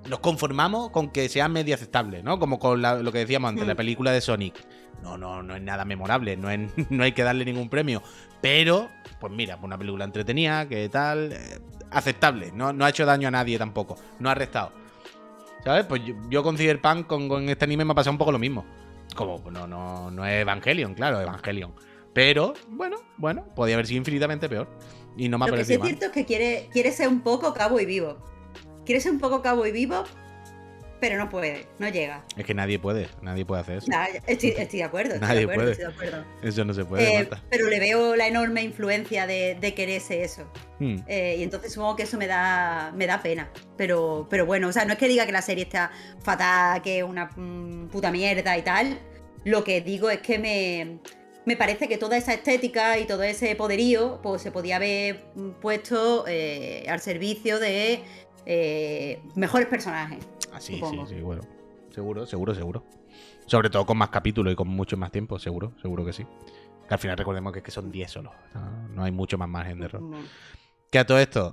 nos conformamos con que sea medio aceptable, ¿no? Como con la- lo que decíamos antes, Mm. la película de Sonic. No, no, no es nada memorable, no, es- no hay que darle ningún premio. Pero, pues mira, una película entretenida, que tal, eh, aceptable. No, no ha hecho daño a nadie tampoco, no ha restado. ¿Sabes? Pues yo, yo con Cyberpunk, con, con este anime me ha pasado un poco lo mismo. Como, no, no, no es Evangelion, claro, Evangelion. Pero, bueno, bueno, podía haber sido infinitamente peor. Y no me ha Lo que sí es cierto es que quiere, quiere ser un poco cabo y vivo. Quiere ser un poco cabo y vivo, pero no puede, no llega. Es que nadie puede, nadie puede hacer eso. Nah, estoy, estoy de acuerdo, estoy Nadie de acuerdo, puede. estoy de acuerdo. Eso no se puede, Eh, pero le veo la enorme influencia de, de quererse eso. Hmm. Eh, y entonces supongo que eso me da, me da pena. Pero, pero bueno, o sea, no es que diga que la serie está fatal, que es una mm, puta mierda y tal. Lo que digo es que me, me parece que toda esa estética y todo ese poderío pues, se podía haber mm, puesto eh, al servicio de eh, mejores personajes. Ah, sí, sí, bueno. Seguro, seguro, seguro. Sobre todo con más capítulos y con mucho más tiempo, seguro, seguro que sí. Que al final recordemos que, es que son 10 solo. No, no hay mucho más margen de error. Mm. Que a todo esto,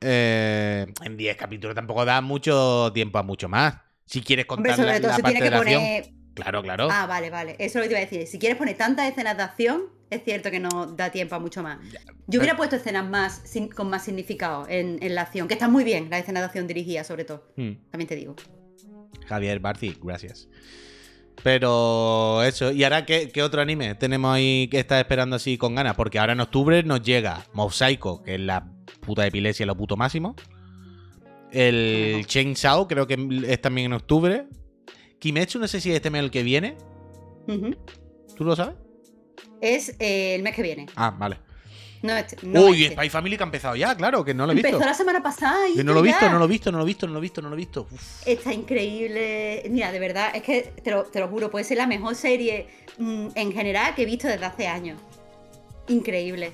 eh, en 10 capítulos tampoco da mucho tiempo a mucho más. Si quieres Hombre, contar la, sobre todo la se parte tiene de que la acción. Claro, claro. Ah, vale, vale. Eso es lo que te iba a decir. Si quieres poner tantas escenas de acción, es cierto que no da tiempo a mucho más. Yo hubiera puesto escenas más sin- con más significado en, en la acción, que están muy bien, las escenas de acción dirigidas, sobre todo. Hmm. También te digo. Javier Barci, gracias. Pero eso, ¿y ahora qué, qué otro anime tenemos ahí que está esperando así con ganas? Porque ahora en octubre nos llega Mob Psycho, que es la puta epilepsia, lo puto máximo. El. Chainsaw, creo que es también en octubre. Kimetsu, no sé si es este mes el que viene. ¿Tú lo sabes? Es eh, el mes que viene. Ah, vale. No este. No Uy, este. Spy Family que ha empezado ya, claro, que no lo he visto. Empezó la semana pasada y Que no lo he visto, no lo he visto, no lo he visto, no lo he visto, no lo he visto. Uf. Está increíble. Mira, de verdad, es que te lo, te lo juro, puede ser la mejor serie mm, en general que he visto desde hace años. Increíble.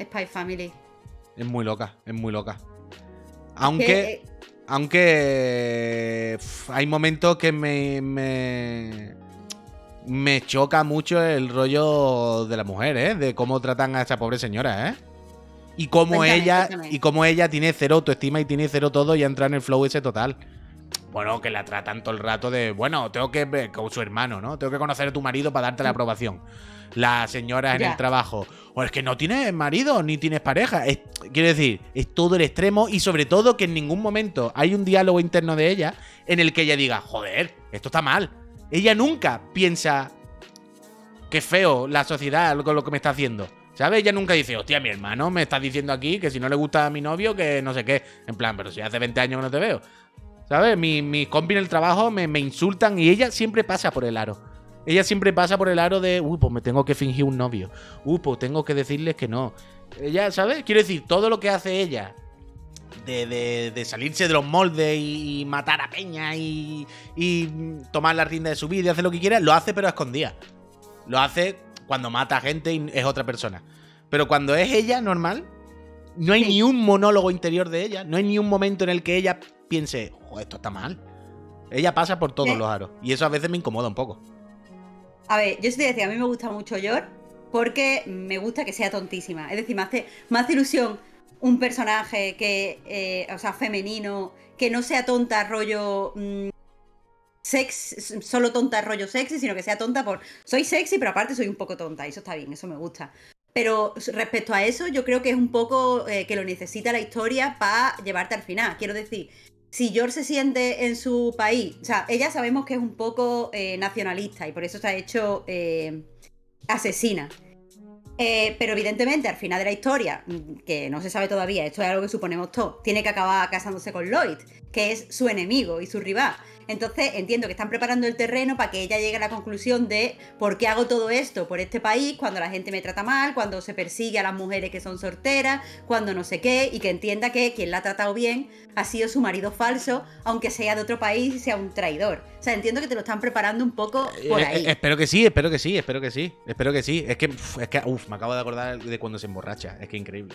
Spy Family. Es muy loca, es muy loca. Que, Aunque... eh, Aunque hay momentos que me, me, me choca mucho el rollo de la mujer, ¿eh? De cómo tratan a esa pobre señora, ¿eh? Y cómo Cuéntame, ella cuéntame. y cómo ella tiene cero autoestima y tiene cero todo y entra en el flow ese total. Bueno, que la tratan todo el rato de, bueno, tengo que ver con su hermano, ¿no? Tengo que conocer a tu marido para darte la aprobación. Las señoras en el trabajo. O es que no tienes marido ni tienes pareja. Es- quiero decir, es todo el extremo y sobre todo que en ningún momento hay un diálogo interno de ella en el que ella diga, joder, esto está mal. Ella nunca piensa que feo la sociedad con lo que me está haciendo. ¿Sabes? Ella nunca dice, hostia, mi hermano me está diciendo aquí que si no le gusta a mi novio, que no sé qué. En plan, pero si hace 20 años que no te veo. ¿Sabes? Mi- Mis compis en el trabajo me, me insultan y ella siempre pasa por el aro. Ella siempre pasa por el aro de, uy, pues me tengo que fingir un novio. Uy, pues tengo que decirles que no. Ella, ¿sabes? Quiero decir, todo lo que hace ella de, de- de salirse de los moldes y, matar a Peña y, y tomar la rienda de su vida y hacer lo que quiera, lo hace pero a escondidas. Lo hace cuando mata a gente y es otra persona. Pero cuando es ella normal, no hay Sí. ni un monólogo interior de ella. No hay ni un momento en el que ella piense, joder, esto está mal. Ella pasa por todos Sí. los aros. Y eso a veces me incomoda un poco. A ver, yo sí te decía, a mí me gusta mucho Yor porque me gusta que sea tontísima. Es decir, me hace ilusión un personaje que, eh, o sea, femenino, que no sea tonta rollo mm, sex, solo tonta rollo sexy, sino que sea tonta por soy sexy, pero aparte soy un poco tonta, y eso está bien, eso me gusta. Pero respecto a eso, yo creo que es un poco eh, que lo necesita la historia para llevarte al final. Quiero decir, si George se siente en su país, o sea, ella sabemos que es un poco eh, nacionalista y por eso se ha hecho eh, asesina. Eh, pero evidentemente al final de la historia, mm, que no se sabe todavía, esto es algo que suponemos todos, tiene que acabar casándose con Lloyd, que es su enemigo y su rival. Entonces entiendo que están preparando el terreno para que ella llegue a la conclusión de por qué hago todo esto por este país, cuando la gente me trata mal, cuando se persigue a las mujeres que son solteras, cuando no sé qué, y que entienda que quien la ha tratado bien ha sido su marido falso, aunque sea de otro país y sea un traidor. O sea, entiendo que te lo están preparando un poco por Eh, ahí. eh, espero que sí, espero que sí, espero que sí. Espero que sí. Es que, uf, es que, uf, me acabo de acordar de cuando se emborracha. Es que increíble.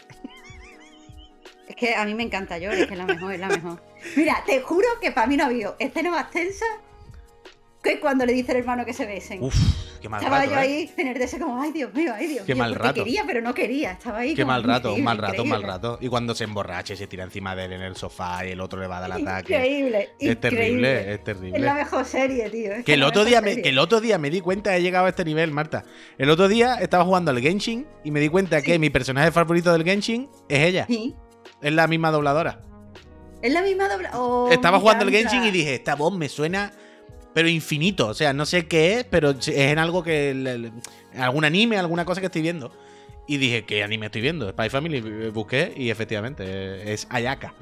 Es que a mí me encanta Yor, es que es la mejor, es la mejor. Mira, te juro que para mí no ha habido escena más tensa que cuando le dice el hermano que se besen. Uf, qué mal Estaba rato. yo ¿eh? ahí en el DS como, ay Dios mío, ay Dios Qué mío. mal rato. quería, pero no quería. Estaba ahí Qué como, mal rato, un mal rato, un mal rato. Y cuando se emborracha y se tira encima de él en el sofá y el otro le va a dar ataque. Increíble, Es terrible, increíble. es terrible. Es la mejor serie, tío. es Que el otro día me, que el otro día me di cuenta, he llegado a este nivel, Marta. El otro día estaba jugando al Genshin y me di cuenta que mi personaje favorito del Genshin es ella. Sí. Es la misma dobladora. Es la misma dobla. oh, Estaba jugando el. Genshin y dije, esta voz me suena, pero infinito. O sea, no sé qué es, pero es en algo que. algún anime, alguna cosa que estoy viendo. Y dije, ¿qué anime estoy viendo? Spy Family. eh, Busqué y efectivamente, eh, es Ayaka.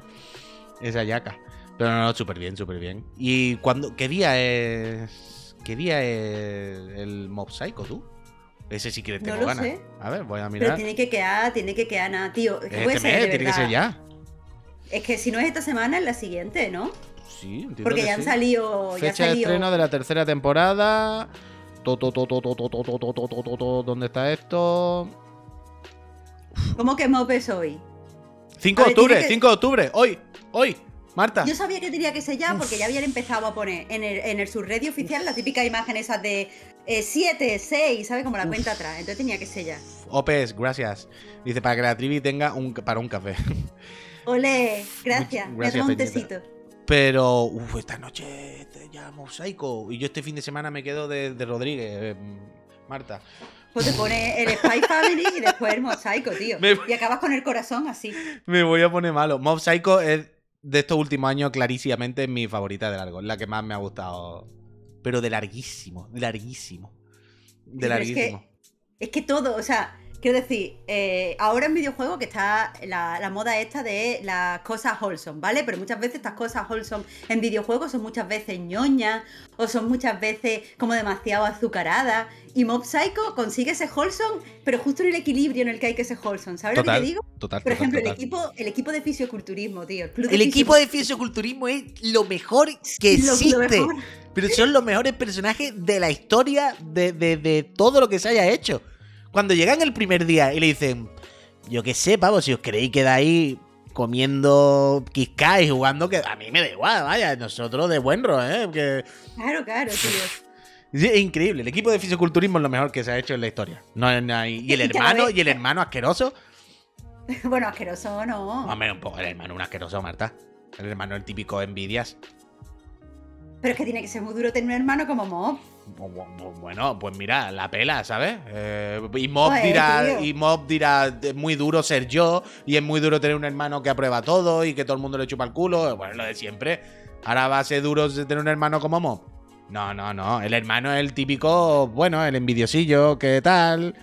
Es Ayaka. Pero no, no, súper bien, súper bien. ¿Y cuando, qué día es. ¿Qué día es el Mob Psycho, tú? Ese sí que le tengo no lo ganas. Sé. A ver, voy a mirar. Pero tiene que quedar, tiene que quedar nada, tío. Es que este ser, mes, tiene que ser ya. Es que si no es esta semana, es la siguiente, ¿no? Sí, entiendo Porque que ya han salido. Fecha ya de estreno de la tercera temporada. ¿Dónde está esto? ¿Cómo que Mopes hoy? 5 de octubre, 5 de octubre, hoy, hoy. Marta. Yo sabía que tenía que ser ya porque ya habían empezado a poner en el, en el subreddit oficial la típica imagen esas de 7, 6, ¿sabes? Como la cuenta atrás. Entonces tenía que ser ya. Opes, gracias. Dice para que la trivi tenga un, para un café. Ole, gracias. Much- Me gracias, tomo un tecito. Pero, uff, esta noche este, ya mosaico. Y yo este fin de semana me quedo de, de Rodríguez, eh, Marta. Pues te pone el Spy Family y después el mosaico, tío. Me- Y acabas con el corazón así. Me voy a poner malo. Mob Psycho es de estos últimos años clarísimamente mi favorita de largo. La que más me ha gustado. Pero de larguísimo, de larguísimo. De pero es que- larguísimo. Es que todo, o sea, quiero decir, eh, ahora en videojuegos que está la, la moda esta de las cosas wholesome, ¿vale? Pero muchas veces estas cosas wholesome en videojuegos son muchas veces ñoñas o son muchas veces como demasiado azucaradas. Y Mob Psycho consigue ese wholesome, pero justo en el equilibrio en el que hay que ser wholesome. ¿Sabes lo que Total, te digo? total, Por total, ejemplo, el total. equipo, el equipo de fisioculturismo, tío. El, de equipo de fisioculturismo es lo mejor que lo- lo existe. mejor. Pero son los mejores personajes de la historia de, de- de todo lo que se haya hecho. Cuando llegan el primer día y le dicen, yo qué sé, pavo, si os queréis quedar ahí comiendo Kizkai y jugando, que a mí me da igual, vaya, nosotros de buen rollo, ¿eh? Que Claro, claro, tío. Es increíble. El equipo de fisioculturismo es lo mejor que se ha hecho en la historia. No, hay- no hay- y el hermano, y el hermano asqueroso. Bueno, asqueroso no. Hombre, un poco el hermano un asqueroso, Marta. El hermano el típico envidias. Pero es que tiene que ser muy duro tener un hermano como Mob. Bu- bu- bu- Bueno, pues mira, la pela, ¿sabes? Eh, y Mob Joder, dirá, y Mob dirá, es muy duro ser yo, y es muy duro tener un hermano que aprueba todo y que todo el mundo le chupa el culo. Bueno, lo de siempre. Ahora va a ser duro tener un hermano como Mob. No, no, no. El hermano es el típico, bueno, el envidiosillo, ¿qué tal?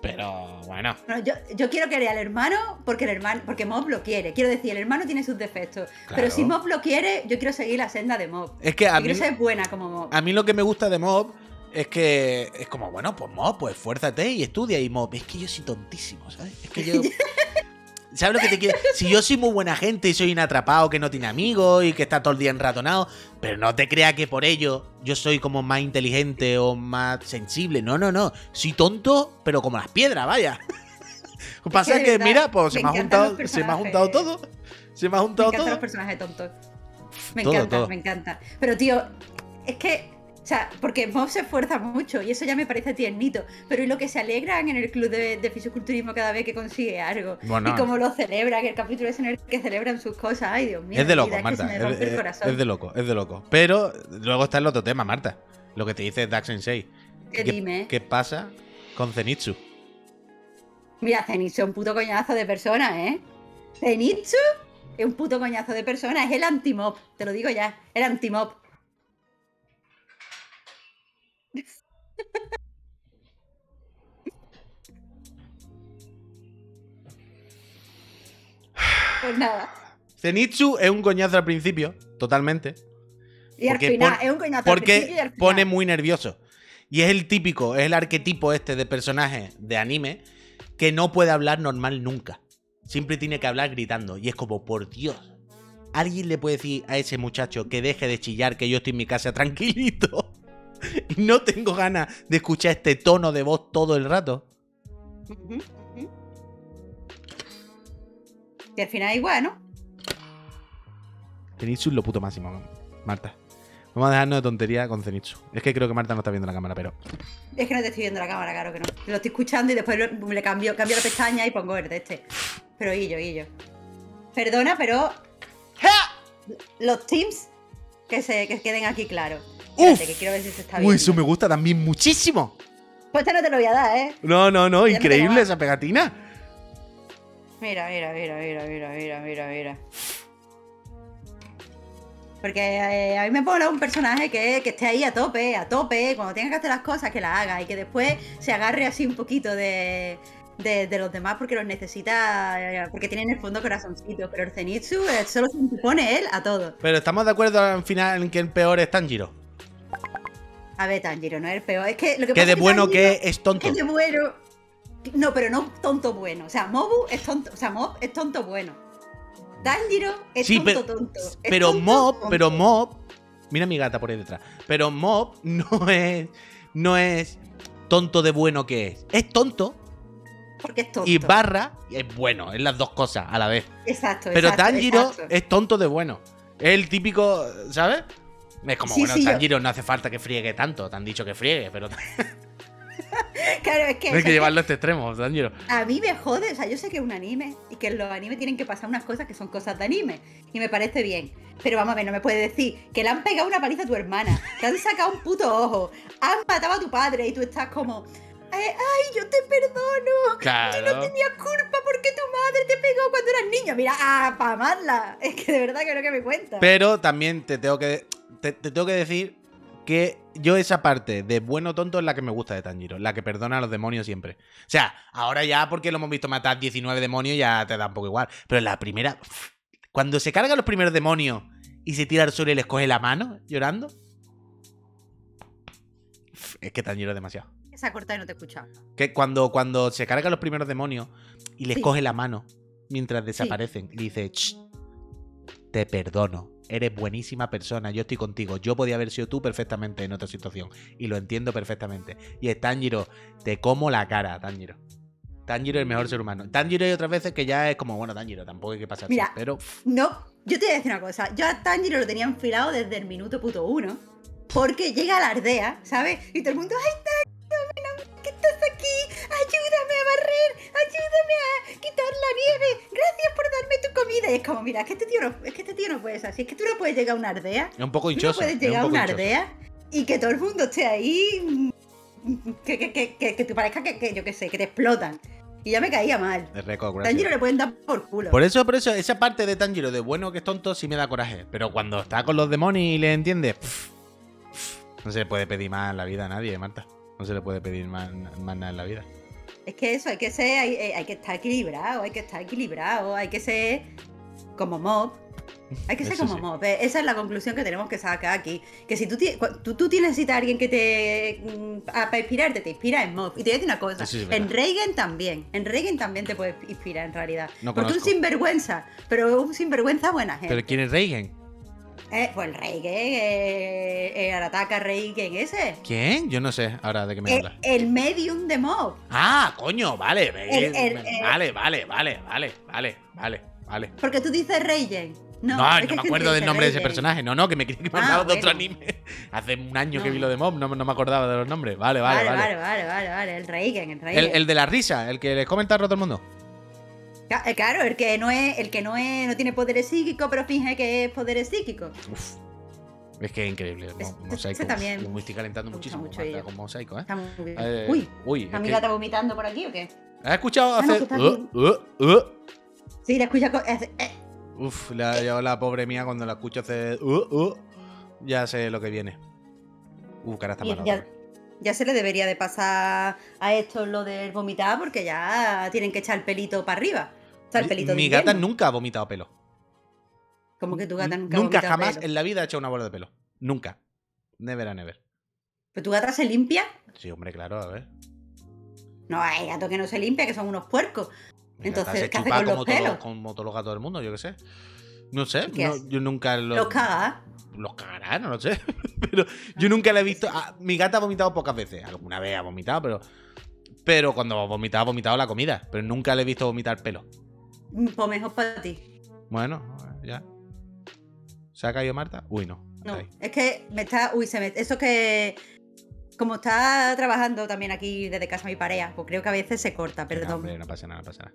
Pero bueno. Bueno, yo, yo quiero querer al hermano porque el hermano, porque Mob lo quiere. Quiero decir, el hermano tiene sus defectos. Pero si Mob lo quiere, yo quiero seguir la senda de Mob. Es que Yo a mí, quiero ser buena como Mob. a mí lo que me gusta de Mob es que es como, bueno, pues Mob, pues fuérzate y estudia. Y Mob, es que yo soy tontísimo, ¿sabes? Es que yo. ¿Sabes lo que te quiero? Si yo soy muy buena gente y soy un atrapado que no tiene amigos y que está todo el día enratonado, pero no te creas que por ello yo soy como más inteligente o más sensible. No, no, no. Soy tonto, pero como las piedras, vaya. Pasa que, mira, pues se me me, ha juntado, los se me ha juntado todo. Se me ha Me juntado los todo. personajes tontos. Me Todo, encanta, todo. me encanta. Pero tío, es que. O sea, porque Mob se esfuerza mucho y eso ya me parece tiernito. Pero y lo que se alegran en el club de, de fisioculturismo cada vez que consigue algo. Bueno, y cómo lo celebran, el capítulo es en el que celebran sus cosas. Ay, Dios mío. Es de loco, vida, Marta. me Es, de loco, es de loco. Pero luego está el otro tema, Marta. Lo que te dice Dax Sensei. Que ¿Qué, dime. qué pasa con Zenitsu? Mira, Zenitsu es un puto coñazo de persona, ¿eh? Zenitsu es un puto coñazo de persona, es el anti-mob, te lo digo ya, el anti-mob. Pues nada. Zenitsu es un coñazo al principio, totalmente. Y al Porque final, pon- es un coñazo al principio y Porque al final. pone muy nervioso. Y es el típico, es el arquetipo este de personaje de anime que no puede hablar normal nunca. Siempre tiene que hablar gritando. Y es como, por Dios. ¿Alguien le puede decir a ese muchacho que deje de chillar que yo estoy en mi casa tranquilito? Y no tengo ganas de escuchar este tono de voz todo el rato. Y al final igual, ¿no? Zenitsu es lo puto máximo, Marta. Vamos a dejarnos de tontería con Zenitsu. Es que creo que Marta no está viendo la cámara, pero. Es que no te estoy viendo la cámara, claro que no. Lo estoy escuchando y después le cambio, cambio la pestaña y pongo el de este. Pero Guillo, Guillo. Perdona, pero los teams que se que queden aquí claros. Uf. Espérate, que quiero ver si se está. Uy, eso me gusta también muchísimo. Pues este no te lo voy a dar, ¿eh? No, no, no, Ya increíble esa pegatina. Mira, mira, mira, mira, mira, mira, mira, mira. Porque eh, a mí me mola un personaje que, que esté ahí a tope, a tope, cuando tenga que hacer las cosas que las haga y que después se agarre así un poquito de, de, de los demás porque los necesita, eh, porque tiene en el fondo corazoncito. Pero el Zenitsu eh, solo se impone él a todo. Pero estamos de acuerdo al final en que el peor es Tanjiro. A ver, Tanjiro, no es el peor. Es que lo que Que pasa de es bueno Tanjiro- que es tonto. Es de bueno. No, pero no tonto bueno. O sea, Mobu es tonto. O sea, Mob es tonto bueno. Tanjiro es Sí, tonto pero- tonto. Es Pero tonto, Mob, tonto. pero Mob. Mira mi gata por ahí detrás. Pero Mob no es. No es tonto de bueno que es. Es tonto Porque es tonto. y barra es bueno. Es las dos cosas a la vez. Exacto, Pero exacto, Tanjiro exacto. es tonto de bueno. Es el típico, ¿sabes? Es como, Sí, bueno, sí, yo- Tanjiro no hace falta que friegue tanto. Te han dicho que friegue, pero Claro, es que, hay que llevarlo a este extremo, Tanjiro. a mí me jode. O sea, yo sé que es un anime y que en los animes tienen que pasar unas cosas que son cosas de anime. Y me parece bien. Pero vamos a ver, no me puedes decir que le han pegado una paliza a tu hermana, que han sacado un puto ojo, han matado a tu padre y tú estás como. "Ay, ay, yo te perdono. Claro. Yo no tenía culpa porque tu madre te pegó cuando eras niño. Mira, ah, pa' amarla. Es que de verdad que no que me cuenta. Pero también te tengo que te, te tengo que decir que yo esa parte de bueno tonto es la que me gusta de Tanjiro, la que perdona a los demonios siempre. O sea, ahora ya porque lo hemos visto matar 19 demonios ya te da un poco igual, pero la primera cuando se cargan los primeros demonios y se tira al suelo y les coge la mano llorando es que Tanjiro es demasiado. Se ha cortado y no te he escuchado. Que cuando, cuando se cargan los primeros demonios y les Sí. coge la mano mientras desaparecen y dice, "Ch, te perdono, eres buenísima persona, yo estoy contigo, yo podía haber sido tú perfectamente en otra situación y lo entiendo perfectamente. Y es Tanjiro, te como la cara, Tanjiro. Tanjiro es el mejor ser humano. Tanjiro hay otras veces que ya es como, bueno, Tanjiro, tampoco hay que pasarse. Mira. Pero No, yo te voy a decir una cosa. Yo a Tanjiro lo tenía enfilado desde el minuto puto uno. Porque llega a la aldea, ¿sabes? Y todo el mundo, ¡ay, Y es como, mira, es que este tío no, es que este tío no puede ser así. Es que tú no puedes llegar a una aldea. es un poco Tú no hinchoso. puedes llegar a una hinchoso. aldea y que todo el mundo esté ahí. Que, que, que, que, que te parezca que, que, yo qué sé, que te explotan. Y ya me caía mal. Gracias. Tanjiro le pueden dar por culo. Por eso, por eso, esa parte de Tanjiro de bueno que es tonto sí me da coraje. Pero cuando está con los demonios y le entiende, pff, pff, no se le puede pedir más en la vida a nadie, Marta. No se le puede pedir más, más nada en la vida. Es que eso, hay que ser, hay, eh, hay que estar equilibrado, hay que estar equilibrado, hay que ser como mob. Hay que ser Eso como sí. mob. eh, Esa es la conclusión que tenemos que sacar aquí. Que si tú, tú, tú tienes necesitas a alguien que te. mm, para inspirarte, te inspira en mob. Y te voy a decir una cosa. Sí en Reagan también. En Reagan también te puede inspirar en realidad. No Porque un conozco. sinvergüenza. Pero un sinvergüenza buena gente. ¿Pero quién es Reigen? Eh, pues el Reagan, eh, el Arataka Reagan ese. ¿Quién? Yo no sé ahora de qué me Eh, hablas. el medium de mob. Ah, coño, vale. me- el- el- el- vale, vale, vale, vale, vale, vale, vale. Porque tú dices Reagan. No, No, es me acuerdo del nombre de ese personaje. No, no, que me creí que me Ah, de otro anime. Hace un año que vi lo de Mob, no, no me acordaba de los nombres. Vale, vale, Vale, vale. vale, vale, vale, el Reagan, el Reagan. El, el de la risa, el que les comenta a todo el mundo. Eh, Claro, el que no es, el que no es, no tiene poderes psíquicos, pero finge que es poderes psíquicos. Uf. Es que es increíble. Ese Mosaico. también Uf, me estoy calentando muchísimo mucho Marta, ello. con Mosaico, ¿eh? Está muy bien. Eh, Uy, uy, ¿la es amiga que- está vomitando por aquí o qué? ¿Has escuchado Ah, no, Sí, la escucha. hace- eh, Uf, ha llevado la pobre mía cuando la escucho hacer... Uh, uh, ya sé lo que viene. Uh, cara está y mala. ya, ya se le debería de pasar a esto lo del vomitar porque ya tienen que echar el pelito para arriba. O sea, el pelito de Mi gata nunca ha vomitado pelo. Como que tu gata nunca ha Nunca jamás pelo. en la vida ha hecho una bola de pelo. Nunca. Never a never. ¿Pero tu gata se limpia? Sí, hombre, claro, a ver. No, hay gatos que no se limpia, que son unos puercos. Entonces, se ¿qué hace con como, los- pelos? como todos los gatos del mundo, yo qué sé. No sé, yo nunca lo- Los caga. los cagará, no lo sé. pero yo nunca la he visto. ah, mi gata ha vomitado pocas veces. Alguna vez ha vomitado, pero. Pero cuando ha vomitado, ha vomitado la comida. Pero nunca le he visto vomitar pelo. Pues mejor para ti. Bueno, ya. ¿Se ha caído Marta? Uy, no. No, es que me está. Uy, se me. Eso que. Como está trabajando también aquí desde casa mi pareja, pues creo que a veces se corta, perdón. hombre, no pasa nada, no pasa nada.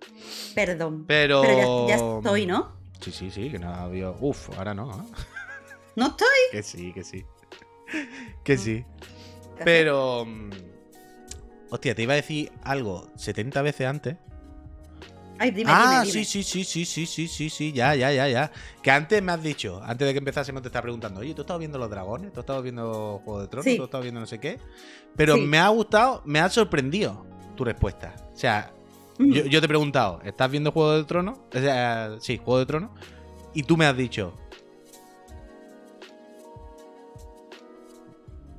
Perdón. Pero. Pero ya, ya estoy, ¿no? Sí, sí, sí, que no había. Uf, ahora no. ¿eh? No estoy. Que sí, que sí. Que sí. Pero. mm, Hostia, te iba a decir algo 70 veces antes. Ah, dime, dime. sí, sí, sí, sí, sí, sí, sí, ya, ya, ya, ya. Que antes me has dicho, antes de que empezásemos te estaba preguntando, oye, ¿tú estabas viendo los dragones? ¿Tú estabas viendo Juego de Tronos? Sí. ¿Tú estabas viendo no sé qué? Pero me ha gustado, me ha sorprendido tu respuesta. O sea, mm. yo, te he preguntado, ¿estás viendo Juego de Tronos? O sea, sí, Juego de Tronos. Y tú me has dicho...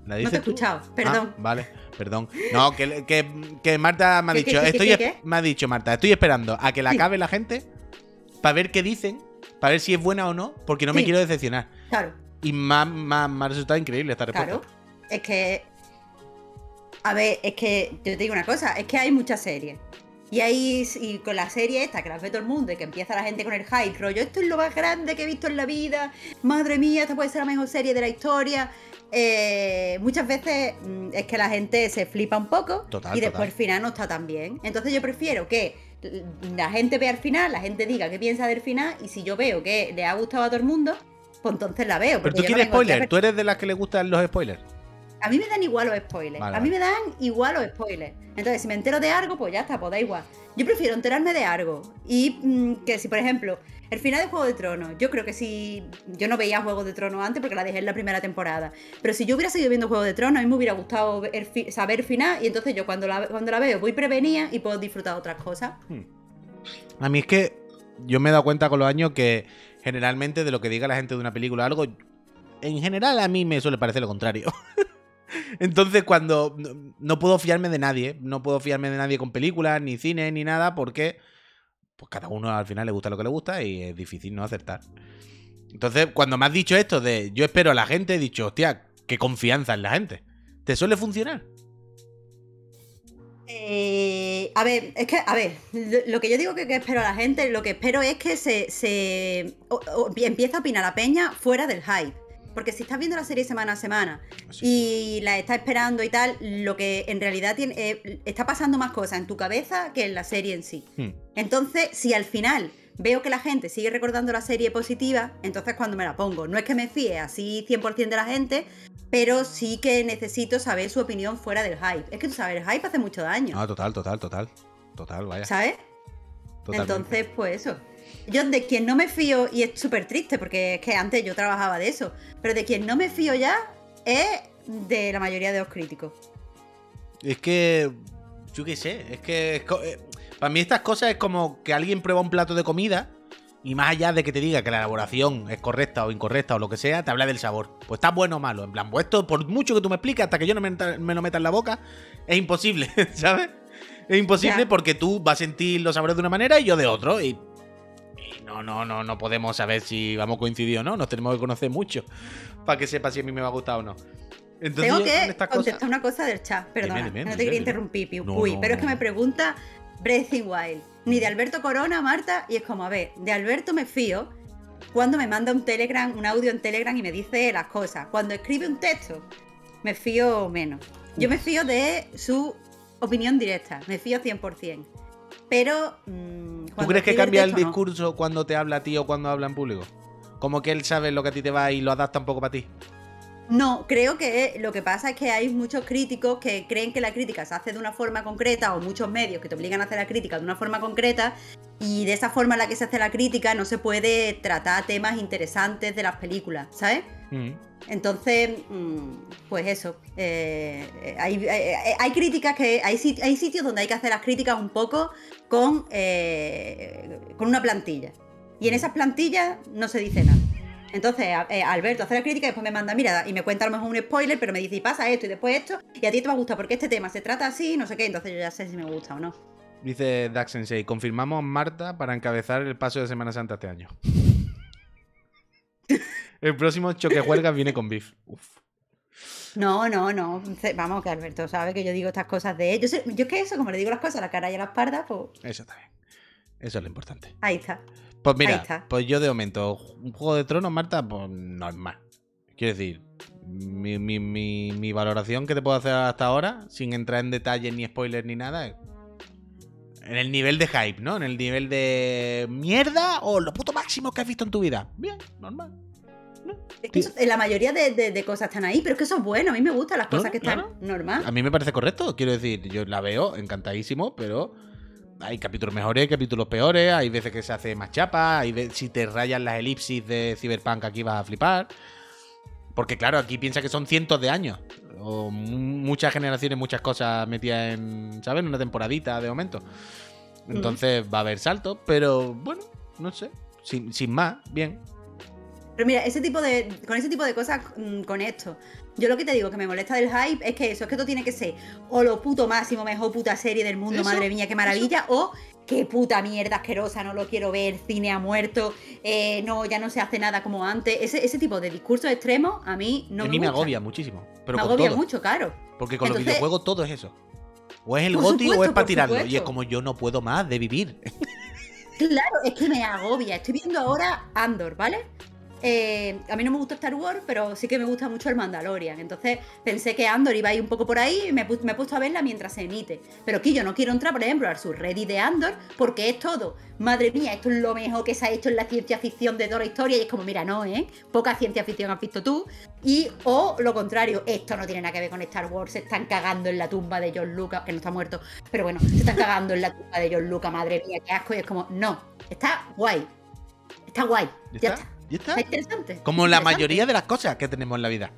no te he escuchado, perdón. Ah, vale perdón. No, que, que, que Marta me ha ¿Qué, dicho, qué, qué, estoy qué, me ha dicho Marta, estoy esperando a que la acabe la gente para ver qué dicen, para ver si es buena o no, porque no me quiero decepcionar. Claro, Y me ha resultado increíble esta respuesta. claro. Es que. A ver, es que yo te digo una cosa, es que hay muchas series. Y ahí, y con la serie esta, que las ve todo el mundo y que empieza la gente con el hype, rollo, esto es lo más grande que he visto en la vida, madre mía, esta puede ser la mejor serie de la historia. Eh, muchas veces mm, es que la gente se flipa un poco Total, y después el final no está tan bien. Entonces yo prefiero que la gente vea el final, la gente diga qué piensa del final y si yo veo que le ha gustado a todo el mundo, pues entonces la veo. Pero tú no quieres vengo aquí a spoiler, tú eres de las que le gustan los spoilers. A mí me dan igual los spoilers. Vale, a mí vale. me dan igual los spoilers. Entonces, si me entero de algo, pues ya está, pues da igual. Yo prefiero enterarme de algo. Y mm, que si, por ejemplo, el final de Juego de Tronos, yo creo que si. Yo no veía Juego de Tronos antes porque la dejé en la primera temporada. Pero si yo hubiera seguido viendo Juego de Tronos, a mí me hubiera gustado ver saber el final. Y entonces yo cuando la, cuando la veo voy prevenida y puedo disfrutar de otras cosas. A mí es que yo me he dado cuenta con los años que generalmente de lo que diga la gente de una película o algo, en general a mí me suele parecer lo contrario. Entonces cuando no, puedo fiarme de nadie, no puedo fiarme de nadie con películas, ni cine, ni nada, porque pues cada uno al final le gusta lo que le gusta y es difícil no acertar. Entonces cuando me has dicho esto de yo espero a la gente, he dicho, hostia, qué confianza en la gente. ¿Te suele funcionar? Eh, a ver, es que, a ver, lo, que yo digo que, espero a la gente, lo que espero es que se, se empiece a opinar la peña fuera del hype. Porque si estás viendo la serie semana a semana y la estás esperando y tal, lo que en realidad tiene, eh, está pasando más cosas en tu cabeza que en la serie en sí. Hmm. Entonces, si al final veo que la gente sigue recordando la serie positiva, entonces cuando me la pongo. No es que me fíe así 100% de la gente, pero sí que necesito saber su opinión fuera del hype. Es que tú sabes, el hype hace mucho daño. Ah, total, total, total. Total, vaya. ¿Sabes? totalmente. Entonces, pues eso. Yo de quien no me fío, y es súper triste, porque es que antes yo trabajaba de eso, pero de quien no me fío ya es de la mayoría de los críticos. Es que. Yo qué sé. Es que. es eh, para mí, estas cosas es como que alguien prueba un plato de comida. Y más allá de que te diga que la elaboración es correcta o incorrecta o lo que sea, te habla del sabor. Pues está bueno o malo. En plan, pues esto, por mucho que tú me expliques, hasta que yo no me, me lo meta en la boca, es imposible, ¿sabes? Es imposible porque tú vas a sentir los sabores de una manera y yo de otro. Y no, no, no, no podemos saber si vamos a coincidir o no. Nos tenemos que conocer mucho para que sepa si a mí me va a gustar o no. Entonces, Tengo que contestar una cosa del chat, perdona, dime, no dime, te quería dime. interrumpir, Piu. No, Uy, no, pero es que me pregunta Breathing Wild, ni de Alberto Corona, Marta, y es como, a ver, de Alberto me fío cuando me manda un Telegram, un audio en Telegram y me dice las cosas. Cuando escribe un texto, me fío menos. Yo me fío de su opinión directa, me fío 100%. Pero... mm, ¿Tú crees que cambia el discurso cuando te habla a ti o cuando habla en público? Como que él sabe lo que a ti te va y lo adapta un poco para ti. No, creo que lo que pasa es que hay muchos críticos que creen que la crítica se hace de una forma concreta o muchos medios que te obligan a hacer la crítica de una forma concreta y de esa forma en la que se hace la crítica no se puede tratar temas interesantes de las películas, ¿sabes? Mm. Entonces, mm, pues eso. eh, eh, hay, hay- hay críticas que. Hay, hay sitios donde hay que hacer las críticas un poco con, eh, con una plantilla. Y en esas plantillas no se dice nada. Entonces, eh, Alberto hace la crítica y después me manda, mira, y me cuenta a lo mejor un spoiler, pero me dice, y pasa esto y después esto, y a ti te va a gustar porque este tema se trata así, no sé qué, entonces yo ya sé si me gusta o no. Dice Dax Sensei, confirmamos Marta para encabezar el paso de Semana Santa este año. el próximo choque huelgas viene con beef. Uf. No, no, no. Vamos, que Alberto sabe que yo digo estas cosas de él. Yo, sé- yo es que eso, como le digo las cosas a la cara y a la espalda, pues Eso está bien. Eso es lo importante. ahí está. Pues mira, pues yo de momento, un juego de tronos, Marta, pues normal. Quiero decir, mi, mi- mi- mi valoración que te puedo hacer hasta ahora, sin entrar en detalles ni spoilers ni nada, en el nivel de hype, ¿no? En el nivel de mierda o lo puto máximo que has visto en tu vida. Bien, normal. Es que eso- eh, la mayoría de, de- de cosas están ahí, pero es que eso es bueno. A mí me gustan las cosas que están claro. normal. A mí me parece correcto, quiero decir, yo la veo encantadísimo, pero hay capítulos mejores, capítulos peores, hay veces que se hace más chapa, hay veces si te rayan las elipsis de Cyberpunk aquí vas a flipar. Porque claro, aquí piensa que son cientos de años. O mu- muchas generaciones, muchas cosas metidas en, ¿sabes? En una temporadita de momento. Entonces va a haber saltos, pero bueno, no sé. Sin, sin más, bien. Pero mira, ese tipo de, con ese tipo de cosas mm, con esto. Yo lo que te digo que me molesta del hype es que eso, es que esto tiene que ser o lo puto máximo, mejor puta serie del mundo, Eso, madre mía, qué maravilla, o qué puta mierda asquerosa, no lo quiero ver, cine ha muerto, eh, no, ya no se hace nada como antes. Ese, ese tipo de discursos extremos a mí no a me mí me agobia muchísimo. Pero me con agobia todo. mucho, claro. Porque con los Entonces- videojuegos todo es eso. O es el goti o es para tirarlo. Y es como yo no puedo más de vivir. Claro, es que me agobia. Estoy viendo ahora Andor, ¿vale? Eh, a mí no me gusta Star Wars, pero sí que me gusta mucho el Mandalorian. Entonces pensé que Andor iba a ir un poco por ahí y me, he puesto a verla mientras se emite. Pero aquí yo no quiero entrar, por ejemplo, al subreddit de Andor porque es todo. Madre mía, esto es lo mejor que se ha hecho en la ciencia ficción de toda la historia. Y es como, mira, no, ¿eh? Poca ciencia ficción has visto tú. Y, o lo contrario, esto no tiene nada que ver con Star Wars. Se están cagando en la tumba de John Lucas, que no está muerto. Pero bueno, se están cagando en la tumba de John Lucas, madre mía, qué asco. Y es como, no, está guay. Está guay. ¿Ya Ya está? está. ¿Ya está? Está interesante. Como la Interesante. mayoría de las cosas que tenemos en la vida.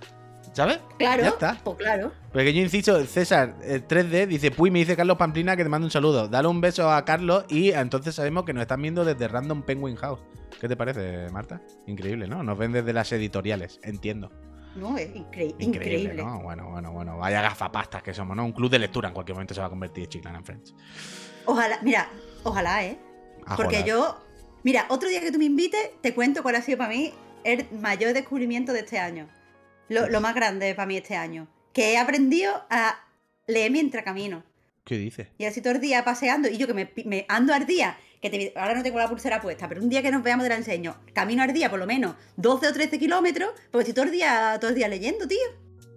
¿Sabes? Claro, Ya está. pues claro. Pequeño inciso, César, eh, 3D, dice, Puy, me dice Carlos Pamplina que te mando un saludo. Dale un beso a Carlos y entonces sabemos que nos están viendo desde Random Penguin House. ¿Qué te parece, Marta? Increíble, ¿no? Nos ven desde las editoriales, entiendo. No, es incre- Increíble, increíble. ¿no? Bueno, bueno, bueno. Vaya gafapastas que somos, ¿no? Un club de lectura en cualquier momento se va a convertir en Chiclan and Friends. Ojalá, mira, ojalá, ¿eh? Porque yo, mira, otro día que tú me invites, te cuento cuál ha sido para mí el mayor descubrimiento de este año. Lo, lo más grande para mí este año. Que he aprendido a leer mientras camino. ¿Qué dices? Y así todo el día paseando. Y yo que me, me ando al día, que te- ahora no tengo la pulsera puesta, pero un día que nos veamos te la enseño. Camino al día por lo menos 12 o 13 kilómetros, porque estoy todo el día, todo el día leyendo, tío.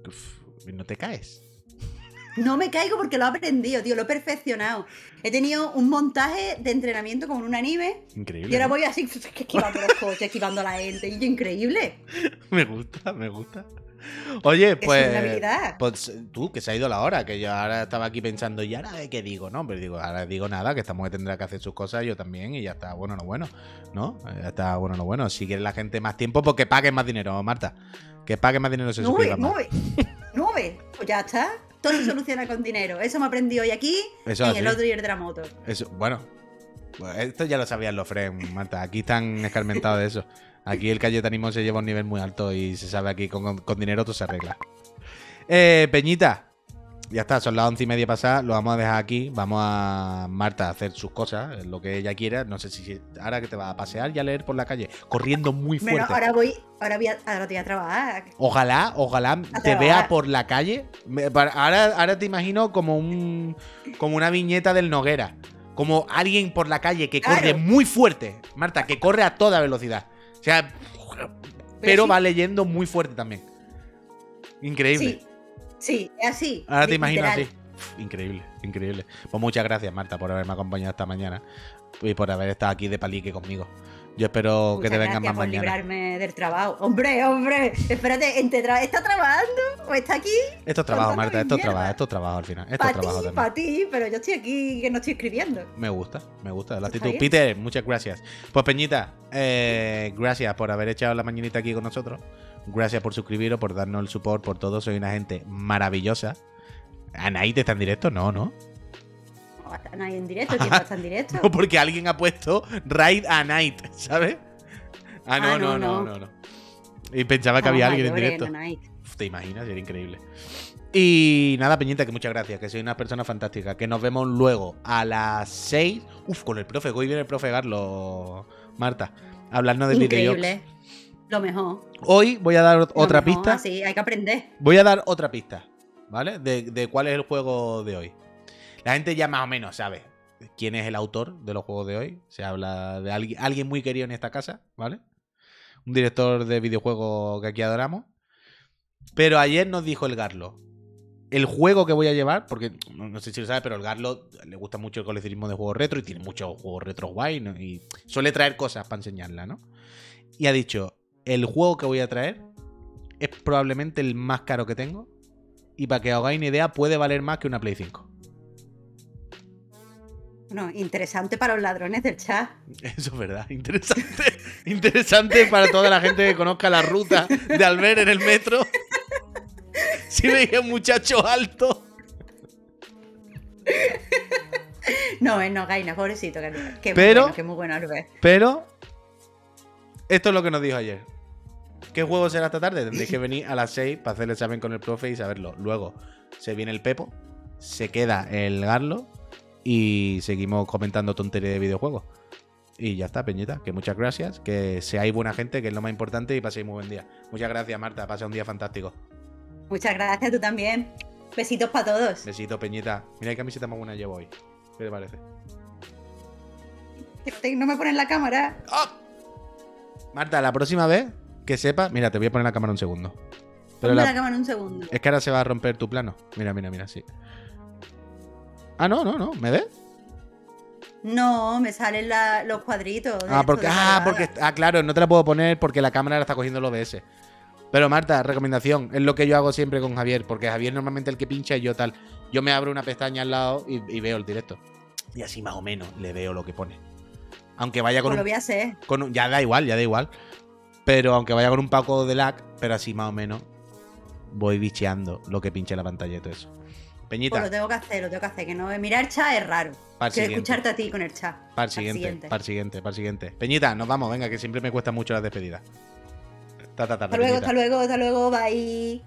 Uf, no te caes. No me caigo porque lo he aprendido, tío, lo he perfeccionado. He tenido un montaje de entrenamiento como en un anime Increíble. y ahora voy así esquivando los coches, esquivando a la gente. Y yo, increíble. Me gusta, me gusta. Oye, Es pues. una habilidad. Pues tú, que se ha ido la hora, que yo ahora estaba aquí pensando, ¿y ahora qué digo? No, pero digo, ahora digo nada, que esta mujer tendrá que hacer sus cosas, yo también, y ya está bueno, no bueno, ¿no? Ya está bueno, no bueno. Si quiere la gente más tiempo, pues que paguen más dinero, Marta. Que paguen más dinero, se Nube, nube, nube. Pues ya está. Todo se soluciona con dinero. Eso me aprendí hoy aquí, Eso en así. el otro y el de la moto. Eso, bueno, pues esto ya lo sabían los friends, Marta. Aquí están escarmentados de eso. Aquí el cayetanismo se lleva a un nivel muy alto y se sabe aquí con, con dinero todo se arregla. Eh, Peñita, ya está, son las once y media pasadas, lo vamos a dejar aquí. Vamos a Marta a hacer sus cosas, lo que ella quiera. No sé si ahora que te vas a pasear y a leer por la calle, corriendo muy Bueno, fuerte. ahora voy, ahora voy a, ahora voy a trabajar. Ojalá, ojalá te vea por la calle. Ahora, ahora te imagino como un como una viñeta del Noguera. Como alguien por la calle que corre Claro. muy fuerte. Marta, que corre a toda velocidad. O sea, pero sí. va leyendo muy fuerte también. Increíble. Sí, sí, es así. Ahora te imagino así. Increíble, increíble. Pues muchas gracias, Marta, por haberme acompañado esta mañana. Y por haber estado aquí de palique conmigo. Yo espero que te vengan más por mañana. librarme del trabajo. Hombre, hombre, espérate, ¿está trabajando o está aquí? Esto es trabajo, Marta, esto es trabajo, esto es trabajo al final. Esto es trabajo también. para ti, pero yo estoy aquí que no estoy escribiendo. Me gusta, me gusta la actitud. Peter, muchas gracias. Pues Peñita, eh, gracias por haber echado la mañanita aquí con nosotros. Gracias por suscribiros, por darnos el support, por todo. Soy una gente maravillosa. ¿Anaí te está en directo? No, no. No está nadie en directo, ¿quién estar en directo? No, porque alguien ha puesto Raid a Night, ¿sabes? Ah, no, Ah, no, no, no, no. no. Y pensaba que había alguien en directo. Uf, ¿Te imaginas? Sería increíble. Y nada, Peñita, que muchas gracias, que soy una persona fantástica. Que nos vemos luego a las 6. Uf, con el profe. Hoy viene el profe Garlo, Marta. Hablarnos de. Increíble. Lo mejor. Hoy voy a dar otra mejor, pista. Así, hay que aprender. Voy a dar otra pista, ¿vale? De, de cuál es el juego de hoy. La gente ya más o menos sabe quién es el autor de los juegos de hoy. Se habla de alguien, alguien muy querido en esta casa, ¿vale? Un director de videojuegos que aquí adoramos. Pero ayer nos dijo el Garlo. El juego que voy a llevar, porque no, no sé si lo sabes, pero el Garlo le gusta mucho el coleccionismo de juegos retro y tiene muchos juegos retro guay, ¿no? Y suele traer cosas para enseñarla, ¿no? Y ha dicho, el juego que voy a traer es probablemente el más caro que tengo. Y para que os hagáis una idea, puede valer más que una Play 5. Bueno, interesante para los ladrones del chat. Eso es verdad, interesante. interesante para toda la gente que conozca la ruta de Albert en el metro. Si veía un muchacho alto. No, es no, Gaina, pobrecito. Que, que Pero- muy bueno, que muy bueno Albert. Pero esto es lo que nos dijo ayer. ¿Qué juego será esta tarde? Tendréis que venir a las 6 para hacer el examen con el profe y saberlo. Luego se viene el Pepo, se queda el Garlo y seguimos comentando tonterías de videojuegos. Y ya está, Peñita. Que muchas gracias. Que seáis buena gente, que es lo más importante, y paséis muy buen día. Muchas gracias, Marta. Pasa un día fantástico. Muchas gracias, tú también. Besitos para todos. Besito, Peñita. Mira qué camiseta más buena llevo hoy. ¿Qué te parece? No me ponen la cámara. ¡Ah! Marta, la próxima vez que sepa. Mira, te voy a poner la cámara un segundo. Pero la- la cámara un segundo. Es que ahora se va a romper tu plano. Mira, mira, mira, sí. Ah, no, no, no. ¿Me ves? No, me salen la- los cuadritos. Ah, porque, ah, porque. Ah, claro, no te la puedo poner porque la cámara la está cogiendo el OBS. Pero Marta, recomendación, es lo que yo hago siempre con Javier, porque Javier normalmente el que pincha y yo tal. Yo me abro una pestaña al lado y, y veo el directo. Y así más o menos le veo lo que pone. Aunque vaya con Pues lo un, voy a hacer. con un- Ya da igual, ya da igual. Pero aunque vaya con un poco de lag, pero así más o menos voy bicheando lo que pinche la pantalla y todo eso. Peñita, Pues lo tengo que hacer, lo tengo que hacer. Que no mirar chat es raro. para Quiero escucharte a ti con el chat. Para el siguiente, siguiente. para el siguiente, para el siguiente. Peñita, nos vamos, venga, que siempre me cuesta mucho las despedidas. Ta, ta, ta, Hasta luego, hasta luego, hasta luego, bye.